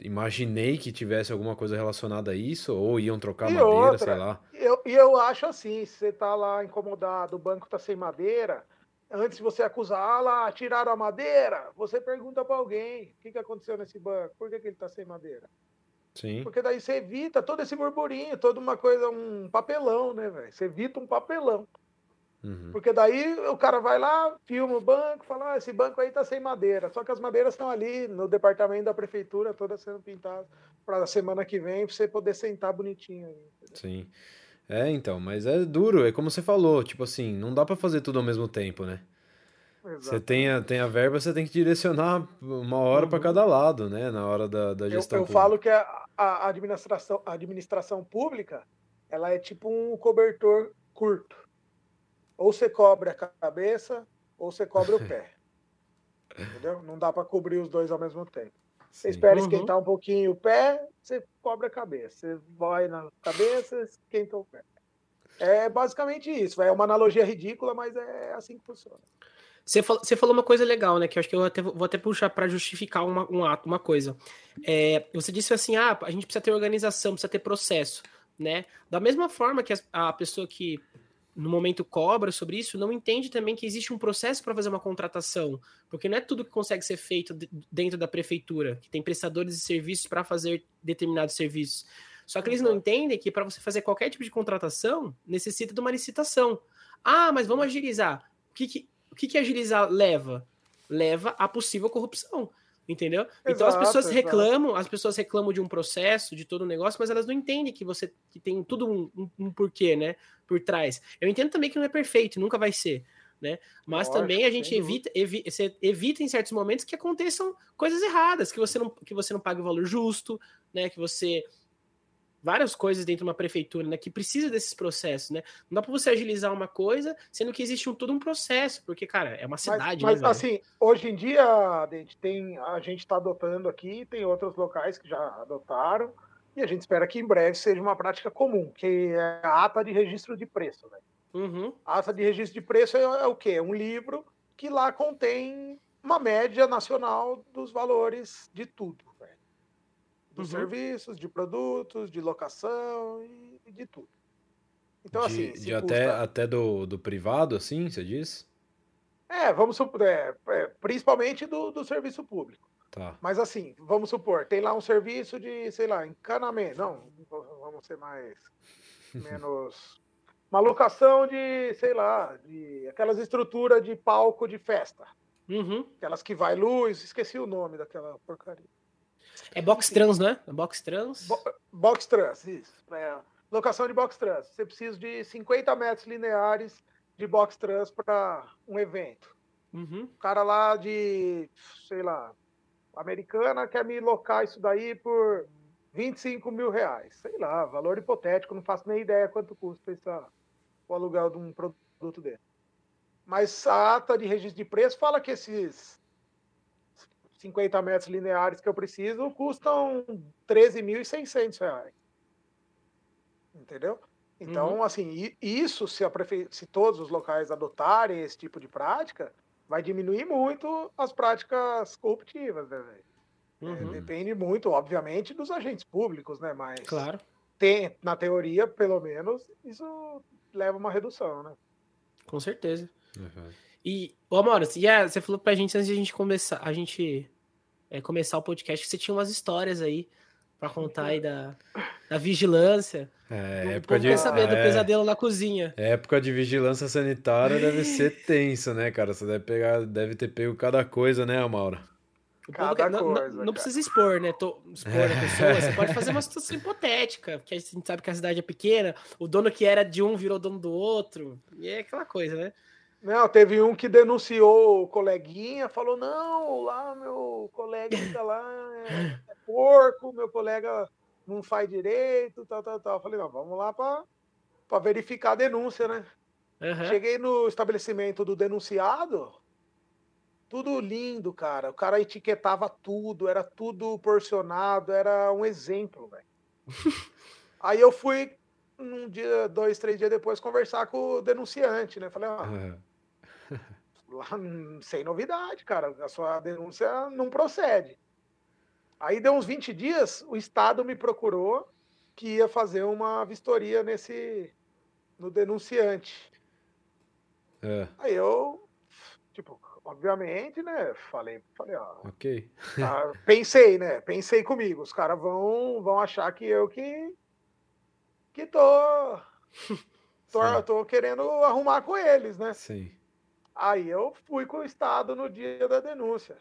imaginei que tivesse alguma coisa relacionada a isso, ou iam trocar e madeira, outra, sei lá. E eu, eu acho assim, se você tá lá incomodado, o banco tá sem madeira, antes de você acusar, ah lá, tiraram a madeira, você pergunta para alguém, o que, que aconteceu nesse banco, por que, que ele tá sem madeira? Sim. Porque daí você evita todo esse burburinho, toda uma coisa, um papelão, né, velho? Você evita um papelão. Uhum. Porque daí o cara vai lá, filma o banco, fala, ah, esse banco aí tá sem madeira. Só que as madeiras estão ali no departamento da prefeitura, todas sendo pintadas para a semana que vem, para você poder sentar bonitinho. Aí, Sim. É, então, mas é duro, é como você falou, tipo assim, não dá para fazer tudo ao mesmo tempo, né? Exato. Você tem a, tem a verba, você tem que direcionar uma hora uhum. para cada lado, né? Na hora da, da gestão. Eu, eu falo que a, a, administração, a administração pública ela é tipo um cobertor curto. Ou você cobre a cabeça, ou você cobre o pé. Entendeu? Não dá para cobrir os dois ao mesmo tempo. Você espera uhum. esquentar um pouquinho o pé, você cobre a cabeça. Você vai na cabeça, esquenta o pé. É basicamente isso. É uma analogia ridícula, mas é assim que funciona. Você falou, você falou uma coisa legal, né? Que eu acho que eu até, vou até puxar para justificar uma, um ato, uma coisa. É, você disse assim: ah, a gente precisa ter organização, precisa ter processo, né? Da mesma forma que a, a pessoa que no momento cobra sobre isso, não entende também que existe um processo para fazer uma contratação, porque não é tudo que consegue ser feito dentro da prefeitura, que tem prestadores de serviços para fazer determinados serviços. Só que eles não entendem que para você fazer qualquer tipo de contratação, necessita de uma licitação. Ah, mas vamos agilizar. O que, que, o que, que agilizar leva? Leva a possível corrupção. Entendeu? Exato, então as pessoas exato. reclamam, as pessoas reclamam de um processo, de todo o negócio, mas elas não entendem que você que tem tudo um, um, um porquê, né? Por trás. Eu entendo também que não é perfeito, nunca vai ser. Né? Mas Lógico, também a gente evita, evita, evita em certos momentos que aconteçam coisas erradas, que você não, que você não pague o valor justo, né? Que você várias coisas dentro de uma prefeitura, né, que precisa desses processos, né? Não dá para você agilizar uma coisa, sendo que existe um, todo um processo, porque, cara, é uma cidade, mas, né, mas assim, hoje em dia, a gente tem, a gente está adotando aqui, tem outros locais que já adotaram, e a gente espera que em breve seja uma prática comum, que é a ata de registro de preço, né? Uhum. A ata de registro de preço é, é o quê? É um livro que lá contém uma média nacional dos valores de tudo dos uhum. serviços, de produtos, de locação e de tudo. Então, de, assim. De custa... até, até do, do privado, assim, você diz? É, vamos supor, é, é, principalmente do, do serviço público. Tá. Mas assim, vamos supor, tem lá um serviço de, sei lá, encanamento. Não, vamos ser mais. menos. Uma locação de, sei lá, de aquelas estruturas de palco de festa. Uhum. Aquelas que vai luz, esqueci o nome daquela porcaria. É box trans, né? É box trans? Bo box trans, isso. É. Locação de box trans. Você precisa de 50 metros lineares de box trans para um evento. Uhum. O cara lá de, sei lá, americana quer me locar isso daí por 25 mil reais. Sei lá, valor hipotético, não faço nem ideia quanto custa essa, o aluguel de um produto dele. Mas a ata de registro de preço fala que esses 50 metros lineares que eu preciso custam 13.600 reais. Entendeu? Então, uhum. assim, isso, se, a prefe... se todos os locais adotarem esse tipo de prática, vai diminuir muito as práticas corruptivas, né, velho? É, uhum. É, depende muito, obviamente, dos agentes públicos, né? Mas claro. tem, na teoria, pelo menos, isso leva uma redução, né? Com certeza. Uhum. E, ô Amora, yeah, você falou pra gente antes de a gente começar, a gente é, começar o podcast, que você tinha umas histórias aí para contar aí da, da vigilância. É, o época de saber do é, pesadelo na cozinha. Época de vigilância sanitária deve ser tenso, né, cara? Você deve pegar, deve ter pego cada coisa, né, Amaura? Cada não, coisa, não, não precisa expor, né? Tô, expor a pessoa. Você pode fazer uma situação hipotética, porque a gente sabe que a cidade é pequena, o dono que era de um virou dono do outro. E é aquela coisa, né? Não, teve um que denunciou o coleguinha, falou: não, lá meu colega fica lá, é, é porco, meu colega não faz direito, tal, tal, tal. falei, não, vamos lá para verificar a denúncia, né? Uhum. Cheguei no estabelecimento do denunciado, tudo lindo, cara. O cara etiquetava tudo, era tudo porcionado, era um exemplo, velho. Aí eu fui um dia, dois, três dias depois conversar com o denunciante, né? Falei, ó. Uhum lá, sem novidade, cara. A sua denúncia não procede. Aí deu uns 20 dias, o Estado me procurou que ia fazer uma vistoria nesse no denunciante. É. Aí eu, tipo, obviamente, né? Falei, falei, ó. Ok. Tá, pensei, né? Pensei comigo. Os caras vão, vão achar que eu que que tô tô, tô querendo arrumar com eles, né? Sim. Aí eu fui com o Estado no dia da denúncia.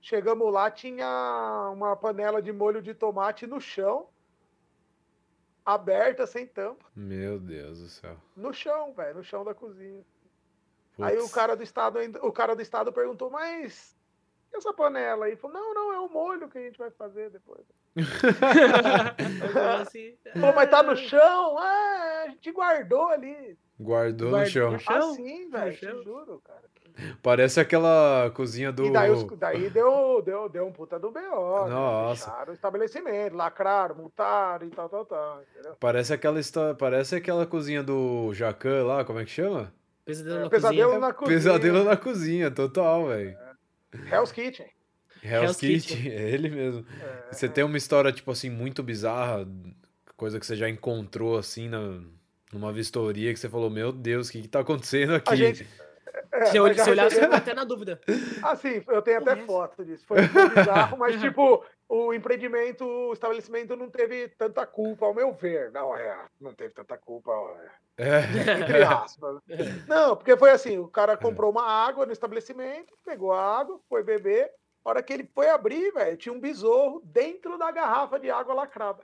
Chegamos lá, tinha uma panela de molho de tomate no chão, aberta, sem tampa. Meu Deus do céu. No chão, velho, no chão da cozinha. Aí o cara do Estado, o cara do Estado perguntou, mas e essa panela aí? Ele falou, não, não, é o molho que a gente vai fazer depois. assim, Falou, mas tá no chão? É, a gente guardou ali. Guardou no chão. no chão? Assim, velho, te chão? juro, cara. Parece aquela cozinha do. E daí, os- daí deu, deu, deu um puta do BO. né? Nossa. Fecharam o estabelecimento, lacraram, multaram e tal, tal, tal. Entendeu? Parece aquela Parece aquela cozinha do Jacan lá, como é que chama? Pesadelo na Pesadelo cozinha. na cozinha. Pesadelo na cozinha, total, velho. Hell's Kitchen. Hell's Hell's Kitchen, é ele mesmo. É, Você tem uma história, tipo assim, muito bizarra, coisa que você já encontrou, assim, na, numa vistoria, que você falou, meu Deus, o que que tá acontecendo aqui? A gente- é, Se, já se olhar, você fica até na dúvida. Ah, sim, eu tenho até foto disso. Foi muito bizarro, mas, tipo, o empreendimento, o estabelecimento não teve tanta culpa, ao meu ver. Não, é, não teve tanta culpa, é, É, entre aspas. Não, porque foi assim, o cara comprou uma água no estabelecimento, pegou a água, foi beber, a hora que ele foi abrir, velho, tinha um besouro dentro da garrafa de água lacrada.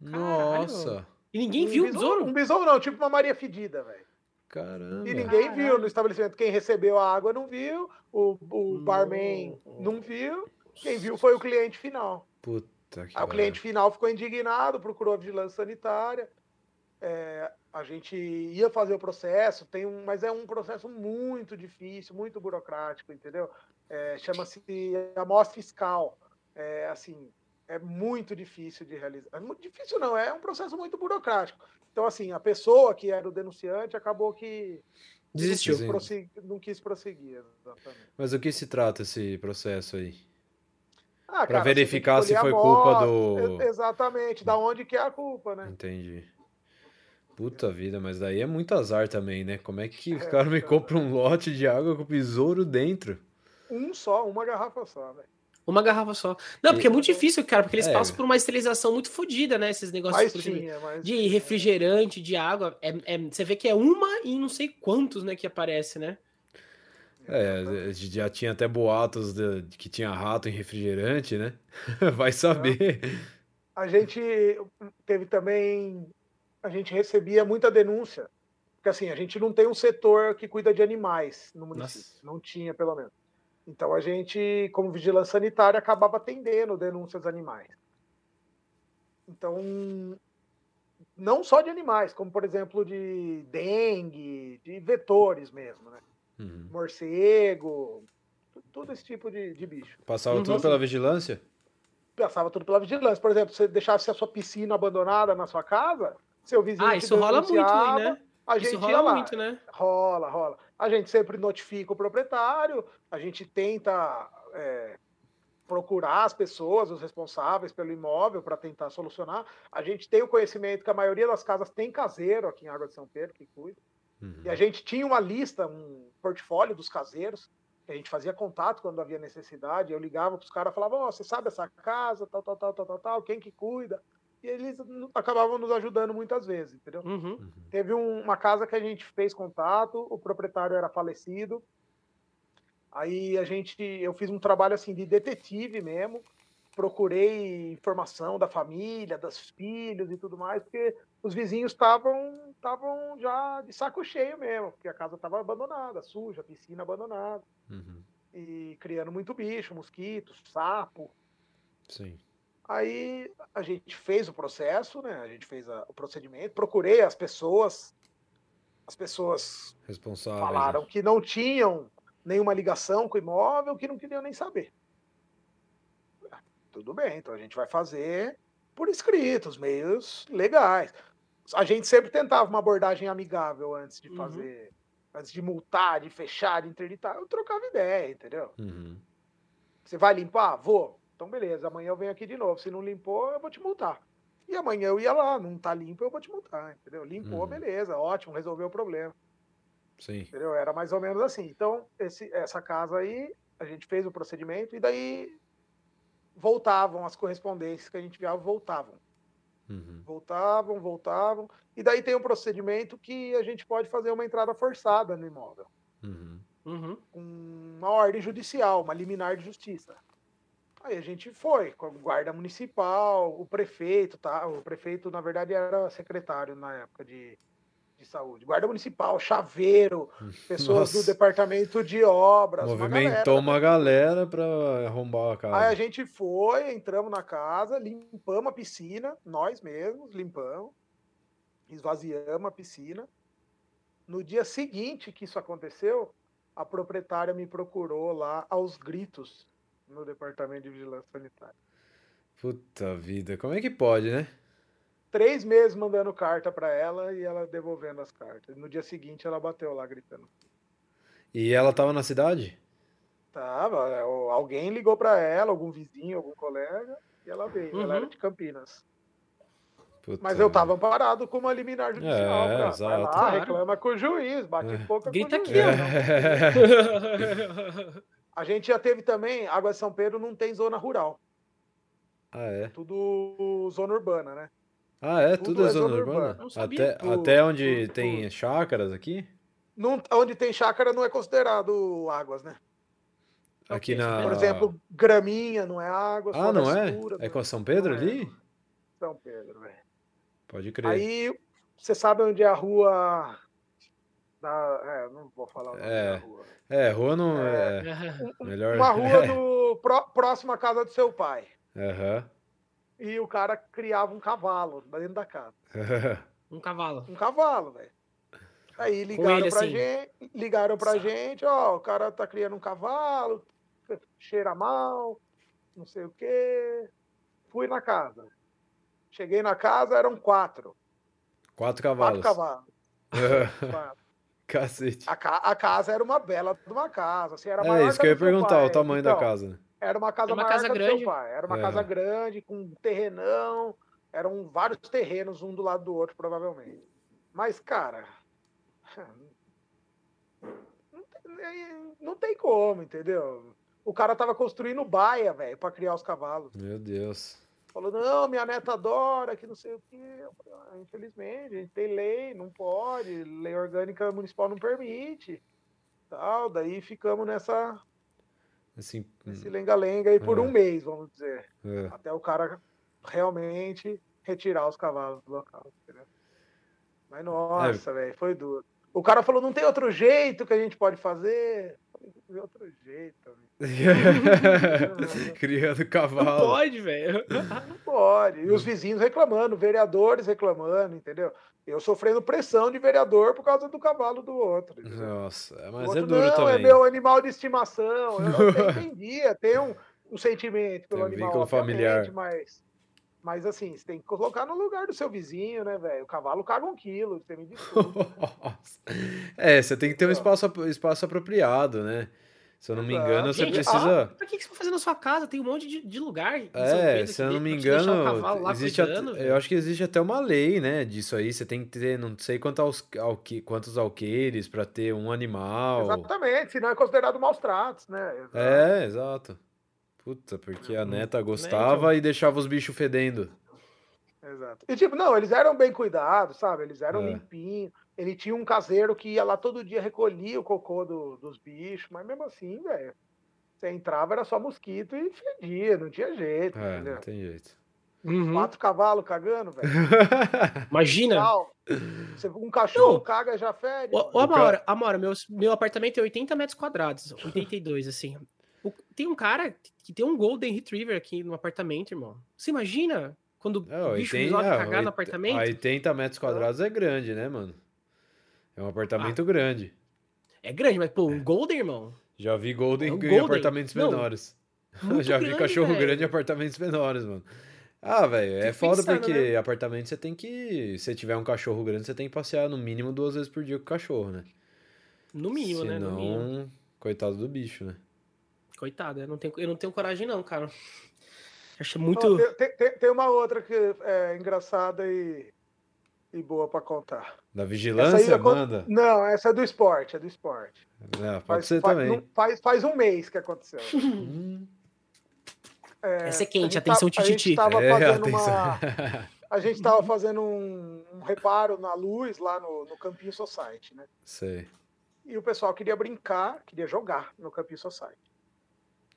nossa, E ninguém um viu o besouro? besouro? Um besouro não, tipo uma Maria Fedida, velho. caramba. E ninguém Caralho. viu no estabelecimento. Quem recebeu a água não viu, o, o Não. barman não viu, quem viu foi o cliente final. Puta que Aí o cliente final ficou indignado, procurou a vigilância sanitária. É, a gente ia fazer o processo, tem um, mas é um processo muito difícil, muito burocrático, entendeu? É, Chama-se amostra fiscal. É, assim, é muito difícil de realizar. É muito difícil não, é um processo muito burocrático. Então, assim, a pessoa que era o denunciante acabou que Desistiu. Não quis, prosseguir, não quis prosseguir, exatamente. Mas o que se trata esse processo aí? Ah, cara, que verificar se foi culpa do- Exatamente, da onde que é a culpa, né? Entendi. Puta vida, mas daí é muito azar também, né? Como é que os É, caras me compram um lote de água com besouro dentro? Um só, uma garrafa só, velho. Uma garrafa só. Não, porque é muito difícil, cara, porque eles É. passam por uma esterilização muito fodida, né? Esses negócios Mas exemplo, tinha, mas. de refrigerante, de água. É, é- você vê que é uma em não sei quantos, né, que aparece, né? É, já tinha até boatos de, de que tinha rato em refrigerante, né? Vai saber. A gente teve também. A gente recebia muita denúncia. Porque assim, a gente não tem um setor que cuida de animais no município. Nossa. Não tinha, pelo menos. Então a gente, como vigilância sanitária, acabava atendendo denúncias animais. Então, não só de animais, como por exemplo de dengue, de vetores mesmo, né? Uhum. Morcego, todo esse tipo de, de bicho. Passava Uhum. tudo pela vigilância? passava tudo pela vigilância. Por exemplo, você deixasse a sua piscina abandonada na sua casa, seu vizinho Ah, isso rola muito né? A Isso gente rola ia lá. muito, né? Rola, rola. A gente sempre notifica o proprietário, a gente tenta é, procurar as pessoas, os responsáveis pelo imóvel, para tentar solucionar. A gente tem o conhecimento que a maioria das casas tem caseiro aqui em Água de São Pedro que cuida. Uhum. E a gente tinha uma lista, um portfólio dos caseiros, que a gente fazia contato quando havia necessidade. Eu ligava para os caras e falava: Ó, você sabe essa casa, tal, tal, tal, tal, tal, tal, quem que cuida? E eles acabavam nos ajudando muitas vezes, entendeu? Uhum. Uhum. Teve um- uma casa que a gente fez contato, o proprietário era falecido. Aí a gente, eu fiz um trabalho assim de detetive mesmo, procurei informação da família, dos filhos e tudo mais, porque os vizinhos estavam estavam já de saco cheio mesmo, porque a casa estava abandonada, suja, piscina abandonada Uhum. e criando muito bicho, mosquitos, sapo. Sim. Aí a gente fez o processo, né? A gente fez a- o procedimento, procurei as pessoas, as pessoas Responsável. falaram que não tinham nenhuma ligação com o imóvel, que não queriam nem saber. Ah, Tudo bem, então a gente vai fazer por escrito, os meios legais. A gente sempre tentava uma abordagem amigável antes de Uhum. fazer, antes de multar, de fechar, de interditar. Eu trocava ideia, entendeu? Uhum. Você vai limpar? Vou. Então, beleza, amanhã eu venho aqui de novo. Se não limpou, eu vou te multar. E amanhã eu ia lá, não tá limpo, eu vou te multar, entendeu? Limpou, Uhum. beleza, ótimo, resolveu o problema. Sim. Entendeu? Era mais ou menos assim. Então, esse, essa casa aí, a gente fez o procedimento e daí voltavam as correspondências que a gente enviava, voltavam. Uhum. Voltavam, voltavam. E daí tem um procedimento que a gente pode fazer uma entrada forçada no imóvel. Uhum. Uhum. com uma ordem judicial, uma liminar de justiça. Aí a gente foi com a guarda municipal, o prefeito, tá? O prefeito, na verdade, era secretário na época de, de saúde. Guarda municipal, chaveiro, pessoas Nossa. do departamento de obras. uma Movimentou galera. uma galera pra arrombar a casa. Aí a gente foi, entramos na casa, limpamos a piscina, nós mesmos limpamos, esvaziamos a piscina. No dia seguinte que isso aconteceu, a proprietária me procurou lá aos gritos no departamento de vigilância sanitária. Puta vida, como é que pode, né? Três meses mandando carta para ela e ela devolvendo as cartas. No dia seguinte ela bateu lá gritando. E ela tava na cidade? Tava, é, alguém ligou para ela, algum vizinho, algum colega, e ela veio. Ela Uhum. era de Campinas. Puta Mas eu tava parado com uma liminar judicial. É, cara. Vai exato. lá, Claro. reclama com o juiz, bate É. boca Grita com o aqui. É. A gente já teve também, Água de São Pedro não tem zona rural, Ah, é? tudo zona urbana, né? Ah, é? Tudo Tudo é é zona zona urbana? urbana. Até, Tudo, até onde tudo, tem chácaras aqui? Não, onde tem chácara não é considerado águas, né? Aqui na. Por exemplo, graminha não é água. Ah, não é? escura, É com São Pedro é, ali? não. São Pedro, velho. Pode crer. Aí, você sabe onde é a rua. Da, é, não vou falar o nome É. da rua. É, rua não é. Melhor. Uma rua no, pró- próxima à casa do seu pai. Aham. E o cara criava um cavalo dentro da casa. um cavalo. Um cavalo, velho. Aí ligaram ele, pra assim. gente, ligaram pra Sa- gente, ó, o cara tá criando um cavalo, cheira mal, não sei o quê. Fui na casa. Cheguei na casa, eram quatro. Quatro Quatro cavalos. cavalos. Quatro. Cacete. A, ca- a casa era uma bela de uma casa. Assim, era É maior isso que eu ia perguntar, pai. o tamanho da Então, casa. Era uma casa Era uma maior casa que a do grande. seu pai. Era uma É. casa grande, com um terrenão. Eram vários terrenos, um do lado do outro, provavelmente. Mas, cara. Não tem, não tem como, entendeu? O cara tava construindo baia, velho, pra criar os cavalos. Meu Deus. Falou, não, minha neta adora, que não sei o quê. Eu falei, ah, infelizmente, a gente tem lei, não pode, lei orgânica municipal não permite. Tal, daí ficamos nessa, Assim. nesse lenga-lenga aí por É. um mês, vamos dizer. é. Até o cara realmente retirar os cavalos do local. Entendeu? Mas nossa, velho, foi duro. O cara falou, não tem outro jeito que a gente pode fazer? Não tem outro jeito. Criando Não cavalo. pode, velho. Não pode. E os vizinhos reclamando, vereadores reclamando, entendeu? Eu sofrendo pressão de vereador por causa do cavalo do outro. entendeu? Nossa, O mas outro, é duro não, também. é meu animal de estimação. Eu até entendia, tem um, um sentimento pelo Tem um animal, familiar. mas, mas assim, você tem que colocar no lugar do seu vizinho, né, velho? O cavalo caga um quilo, você me desculpa. Nossa. É, você tem que ter um espaço, espaço apropriado, né? Se eu não me engano, você Gente, precisa. ah, pra que você vai fazer na sua casa? Tem um monte de, de lugar. É, Pedro se eu que não me engano, existe cuidando, eu acho que existe até uma lei, né, disso aí. Você tem que ter, não sei quantos, alque, quantos alqueires para ter um animal. Exatamente, senão é considerado maus tratos, né? Exato. É, exato. Puta, porque a Hum, neta gostava então. e deixava os bichos fedendo. Exato. E tipo, não, eles eram bem cuidados, sabe? Eles eram É. limpinhos. Ele tinha um caseiro que ia lá todo dia recolhia o cocô do- dos bichos, mas mesmo assim, velho, você entrava era só mosquito e fedia, não tinha jeito, É, entendeu? não tem jeito. Uhum. Quatro cavalos cagando, velho. Imagina. Um cachorro Não. caga e já fede. Ô, ô Amora, Amora, meu, meu apartamento é 80 metros quadrados, 82, assim. O- tem um cara que tem um Golden Retriever aqui no apartamento, irmão. Você imagina quando o bicho 80, resolve cagar no apartamento? 80 metros quadrados é grande, né, mano? É um Ah. apartamento grande. É grande, mas, pô, um Golden, irmão. Já vi Golden É um em Golden. apartamentos Não, menores. Já vi grande, cachorro velho. grande em apartamentos menores, mano. Ah, velho, é foda porque né? apartamento você tem que. Se tiver um cachorro grande, você tem que passear no mínimo duas vezes por dia com o cachorro, né? No mínimo, né? No mínimo. Senão, coitado do bicho, né? Coitado, eu não tenho, eu não tenho coragem, não, cara. Acho muito. tem, tem- tem- tem uma outra que é engraçada e, e boa pra contar. Da vigilância, acon- manda. Não, essa é do esporte, é do esporte. É, pode Faz, ser faz- também. não- faz, faz um mês que aconteceu. Hum, Essa é quente, atenção, tá- a gente tititi. tava é, fazendo atenção. uma, A gente estava fazendo um, um, reparo na luz lá no, no Campinho Society, né? Sei. E o pessoal queria brincar, queria jogar no Campinho Society.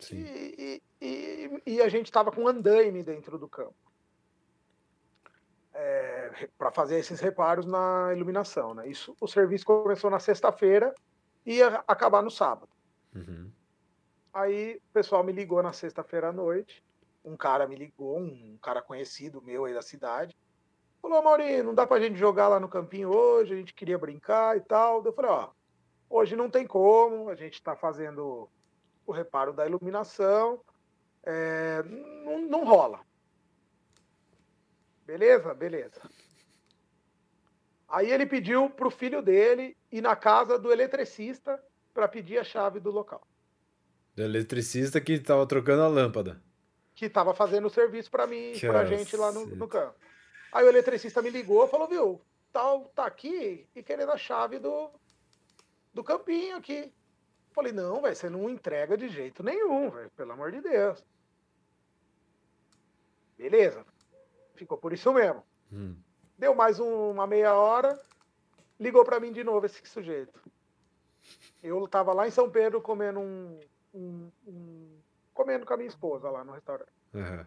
E, e, e, e a gente estava com um andaime dentro do campo. É, para fazer esses reparos na iluminação, né? Isso, o serviço começou na sexta-feira e ia acabar no sábado. Uhum. Aí o pessoal me ligou na sexta-feira à noite. Um cara me ligou, um cara conhecido meu aí da cidade. Falou, Maurinho, não dá pra gente jogar lá no campinho hoje, a gente queria brincar e tal. Eu falei, ó, hoje não tem como, a gente tá fazendo o reparo da iluminação, é, não, não rola. Beleza? Beleza. Aí ele pediu pro filho dele ir na casa do eletricista para pedir a chave do local. Do eletricista que tava trocando a lâmpada. Que tava fazendo o serviço para mim, pra gente lá no, no, campo. Aí o eletricista me ligou e falou, viu, tal, tá aqui e querendo a chave do, do campinho aqui. Falei, não, velho, você não entrega de jeito nenhum, velho, pelo amor de Deus. Beleza. Ficou por isso mesmo. Hum. Deu mais um, uma meia hora, ligou para mim de novo esse sujeito. Eu tava lá em São Pedro comendo um, um, um comendo com a minha esposa lá no restaurante. Uhum.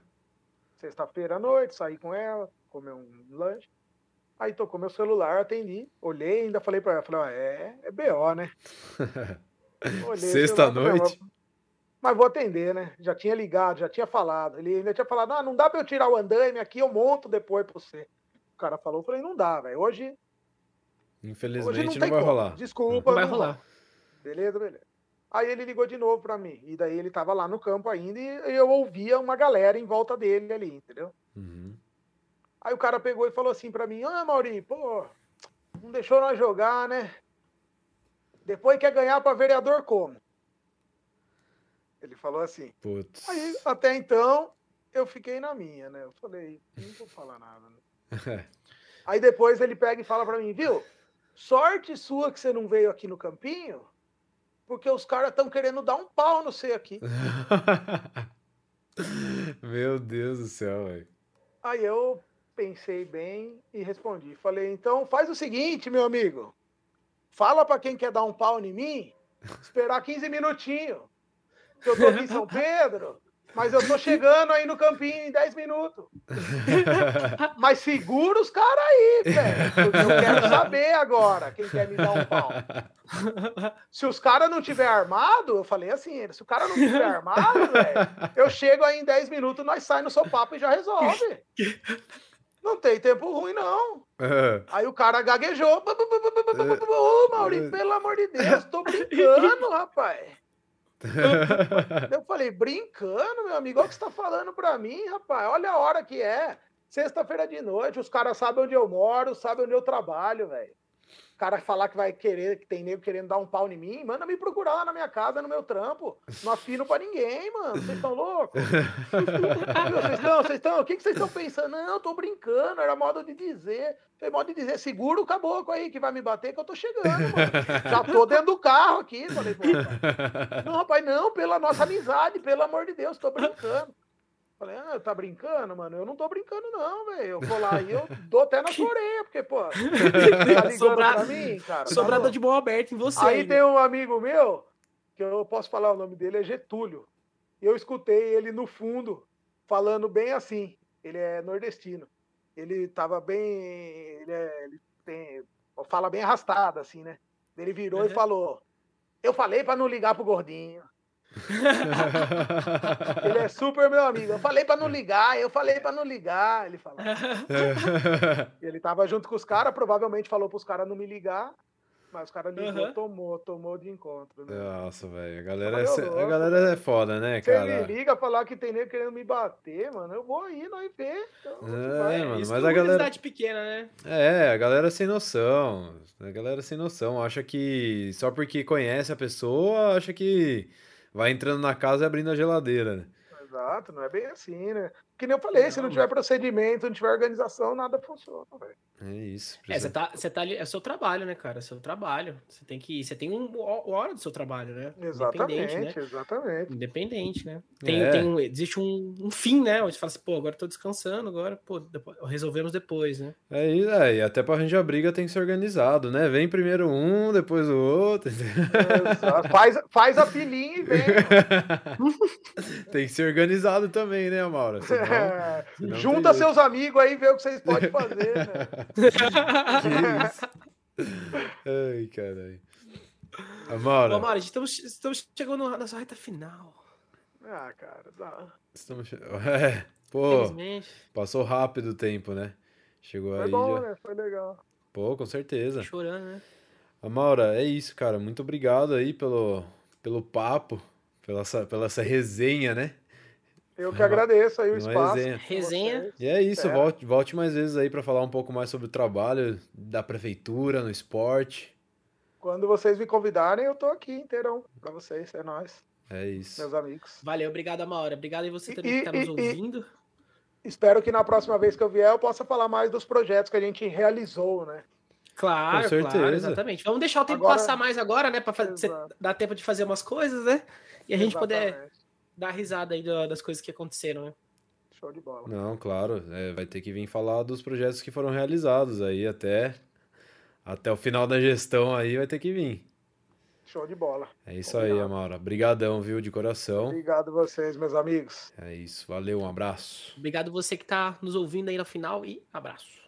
Sexta-feira à noite, saí com ela, comer um lanche. Aí tocou meu celular, atendi, olhei, ainda falei para ela, falei, ah, é, é BO, né? Sexta-noite? Mas vou atender, né? Já tinha ligado, já tinha falado. Ele ainda tinha falado, ah, não dá para eu tirar o andaime aqui, eu monto depois para você. O cara falou, eu falei, não dá, velho. Hoje. Infelizmente hoje não, não vai como. rolar. Desculpa, não vai rolar. Beleza, beleza. Aí ele ligou de novo para mim. E daí ele tava lá no campo ainda e eu ouvia uma galera em volta dele ali, entendeu? Uhum. Aí o cara pegou e falou assim para mim: Ah, Maurinho, pô, não deixou nós jogar, né? Depois quer ganhar para vereador como? Ele falou assim. Putz. Aí, até então, eu fiquei na minha, né? Eu falei, não vou falar nada. Né? Aí depois ele pega e fala para mim, viu? Sorte sua que você não veio aqui no campinho, porque os caras estão querendo dar um pau no você aqui. Meu Deus do céu, velho. Aí eu pensei bem e respondi. Falei, então faz o seguinte, meu amigo. Fala para quem quer dar um pau em mim, esperar 15 minutinhos. Que eu tô aqui em São Pedro, mas eu tô chegando aí no campinho em 10 minutos. Mas segura os caras aí, velho. Eu quero saber agora quem quer me dar um pau. Se os caras não tiver armado, eu falei assim, se o cara não tiver armado, velho, eu chego aí em 10 minutos, nós sai no sopapo e já resolve. Não tem tempo ruim, não. Uhum. Aí o cara gaguejou. Ô, Maurício, pelo amor de Deus, tô brincando, rapaz. Eu falei, brincando, meu amigo, olha o que você tá falando pra mim, rapaz. Olha a hora que é. Sexta-feira de noite, os caras sabem onde eu moro, sabem onde eu trabalho, velho. O cara falar que vai querer, que tem nego querendo dar um pau em mim, manda me procurar lá na minha casa, no meu trampo. Não afino pra ninguém, mano. Vocês estão loucos? Vocês estão, vocês estão, o que, vocês estão pensando? Não, eu tô brincando, era modo de dizer. Foi modo de dizer, segura o caboclo aí que vai me bater que eu tô chegando, mano. Já tô dentro do carro aqui. Falei, não, rapaz, não, pela nossa amizade, pelo amor de Deus, tô brincando. Falei, ah, tá brincando, mano? Eu não tô brincando, não, velho. Eu vou lá e eu dou até na sua orelha, porque, pô, tá ligando Sobrado, pra mim, cara. Tá sobrada de mão aberta em você. Aí, tem um amigo meu, que eu posso falar o nome dele, é Getúlio. E eu escutei ele no fundo, falando bem assim. Ele é nordestino. Ele tava bem. Ele, é, ele tem, fala bem arrastado, assim, né? Ele virou uhum. e falou: Eu falei para não ligar pro gordinho. ele é super meu amigo. Eu falei para não ligar, eu falei para não ligar. Ele falou. ele tava junto com os caras, provavelmente falou para os caras não me ligar. Mas os caras ligou, uhum. tomou, tomou de encontro. Né? Nossa, velho. A galera, é, a galera é foda, né, cara? Você me liga falar que tem nego querendo me bater, mano. Eu vou aí, nós ver. Então, é, mano, Isso mas a galera. cidade pequena, né? É, a galera sem noção. A galera sem noção. Acha que só porque conhece a pessoa, acha que vai entrando na casa e abrindo a geladeira, né? Exato, não é bem assim, né? Que nem eu falei, não. se não tiver procedimento, não tiver organização, nada funciona, velho. É isso. É, você tá, você tá ali, é seu trabalho, né, cara? É seu trabalho. Você tem que, você tem um hora do seu trabalho, né? Exatamente, né? exatamente. Independente, né? Tem, é. tem existe um, um, fim, né? Onde você fala assim, pô, agora tô descansando, agora, pô, depois, resolvemos depois, né? É, é, e até pra arranjar briga tem que ser organizado, né? Vem primeiro um, depois o outro. faz, faz a filinha e vem. tem que ser organizado também, né, Maura? Senão, é. senão Junta seus amigos aí e vê o que vocês podem fazer, né? Ai, caralho. Amora. Amora, estamos, estamos chegando na nossa reta final. Ah, cara, dá. Estamos... É, pô, passou rápido o tempo, né? Chegou Foi aí. bom, já... né? Foi legal. Pô, com certeza. Chorando, né? Amaura, é isso, cara. Muito obrigado aí pelo, pelo papo, pela essa, pela essa resenha, né? Eu que agradeço aí o espaço. Resenha. resenha. E é isso, é. Volte, volte mais vezes aí para falar um pouco mais sobre o trabalho da prefeitura no esporte. Quando vocês me convidarem, eu tô aqui inteirão para vocês, é nós. É isso. Meus amigos. Valeu, obrigado, Amaura. Obrigado aí você também e, que tá nos ouvindo. espero que na próxima vez que eu vier eu possa falar mais dos projetos que a gente realizou, né? Claro, Com certeza. claro, exatamente. Vamos deixar o tempo agora, passar mais agora, né? Para dar tempo de fazer umas coisas, né? E a gente exatamente. poder dar risada aí das coisas que aconteceram, né? Show de bola. Não, claro. É, vai ter que vir falar dos projetos que foram realizados aí até, até o final da gestão aí vai ter que vir. Show de bola. É isso Obrigado. aí, Amara. Obrigadão, viu, de coração. Obrigado vocês, meus amigos. É isso. Valeu, um abraço. Obrigado você que está nos ouvindo aí no final e abraço.